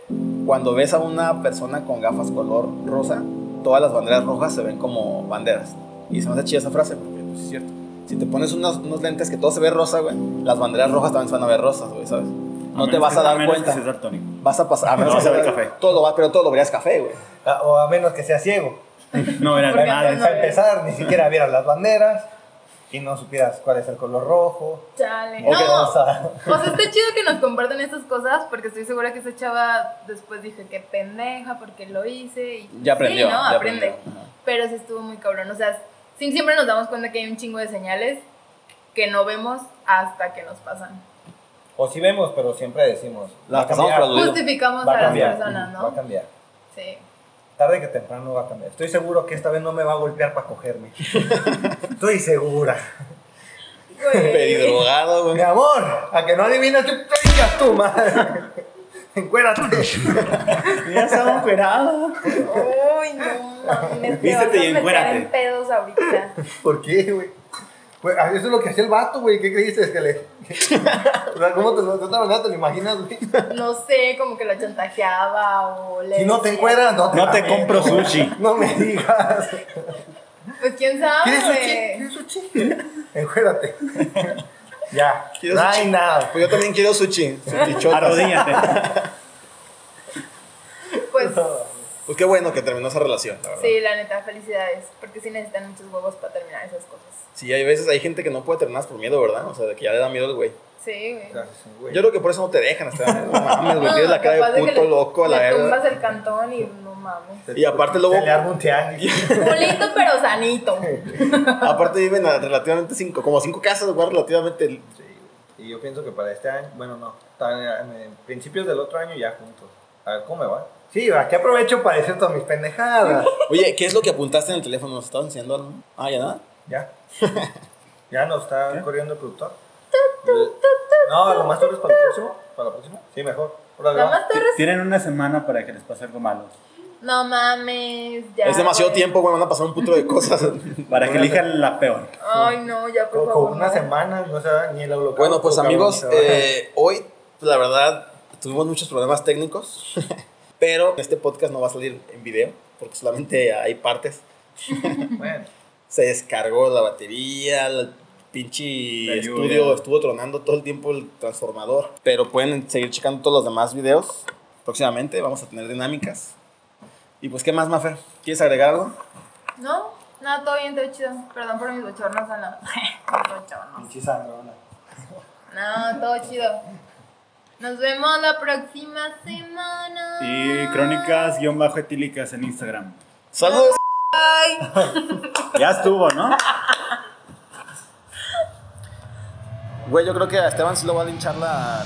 cuando ves a una persona con gafas color rosa, todas las banderas rojas se ven como banderas. Y se me hace chida esa frase, porque pues, es cierto. Si te pones unos, unos lentes que todo se ve rosa, güey, las banderas rojas también se van a ver rosas, güey, ¿sabes? No te vas a dar cuenta. Que seas daltónico. Vas a pasar, a menos No, que se ve sea- café. Todo va, pero todo lo verías café, güey. Ah, O a menos que sea ciego. No, era no Para empezar, ni siquiera vieras las banderas y no supieras cuál es el color rojo. Chale. Ok, no, o sea- o sea, está chido que nos compartan estas cosas porque estoy segura que esa chava después dije que pendeja porque lo hice y Ya aprendió. Sí, ¿no? ya Aprende. aprendió. Pero sí estuvo muy cabrón. O sea, sí, siempre nos damos cuenta que hay un chingo de señales que no vemos hasta que nos pasan. O si vemos, pero siempre decimos. Las a pasamos. Justificamos Va a a las personas, Va a ¿no? cambiar. Sí. Tarde que temprano va a cambiar. Estoy seguro que esta vez no me va a golpear para cogerme. Estoy segura. Güey. Pedidrogado, Mi güey. amor, a que no adivinas que tengas tú, madre. Encuérate. Ya estaba encuerado. Uy, no mames. te Vístete y encuérate. en pedos ahorita. ¿Por qué, güey? Pues, ah, eso es lo que hacía el vato, güey. ¿Qué creíste? Que le... o sea, ¿cómo te lo, de otra manera te lo imaginas, güey? No sé, como que lo chantajeaba o le. Si no te encueras, no te No te mames, compro sushi. No me digas. Pues quién sabe. ¿Quieres sushi? ¿Quieres sushi? Encuérate. ya. ¿Quieres No hay sushi? nada. Pues yo también quiero sushi. sushi Arrodíllate. Pues Pues qué bueno que terminó esa relación, la verdad. sí, la neta, felicidades. Porque sí necesitan muchos huevos para terminar esas cosas. Sí, hay veces, hay gente que no puede terminar por miedo, ¿verdad? O sea, de que ya le da miedo el güey. Sí, güey. Yo creo que por eso no te dejan, hasta no mames, güey, tienes la cara de puto le- loco a la le tumbas el cantón y no mames. Y aparte luego, Se le arma un. Culito pero sanito. aparte viven a relativamente cinco, como cinco casas, güey, relativamente. Sí. Y yo pienso que para este año, bueno, no, en principios del otro año ya juntos. A ver cómo me va. Sí, aquí aprovecho para decir todas mis pendejadas. Oye, ¿qué es lo que apuntaste en el teléfono? ¿Nos estabas enseñando algo? Ah, ya nada. Ya. Ya nos está corriendo el productor. No, lo más tarde es para el próximo. ¿Para la próxima? Sí, mejor. Va. más Torres. Tienen una semana para que les pase algo malo. No mames, ya. es demasiado güey. tiempo, güey, van a pasar un puto de cosas. Para que elijan la peor. Ay, no, ya por Con, favor. con una no. semana, no se va ni el holocausto. Bueno, pues cabrón, amigos, se va. eh, hoy, la verdad, tuvimos muchos problemas técnicos, pero este podcast no va a salir en video, porque solamente hay partes. Bueno, Se descargó la batería, el pinche La estudio estuvo tronando todo el tiempo el transformador. Pero pueden seguir checando todos los demás videos. Próximamente vamos a tener dinámicas. Y pues, ¿qué más, Mafer? ¿Quieres agregar algo? No, no, todo bien, todo chido. Perdón por mis bochornos, Ana. mis bochornos. pinche sangrona. No, todo chido. Nos vemos la próxima semana. Y crónicas-etílicas en Instagram. ¡Saludos! Ya estuvo, ¿no? Güey, yo creo que a Esteban sí lo va a linchar la,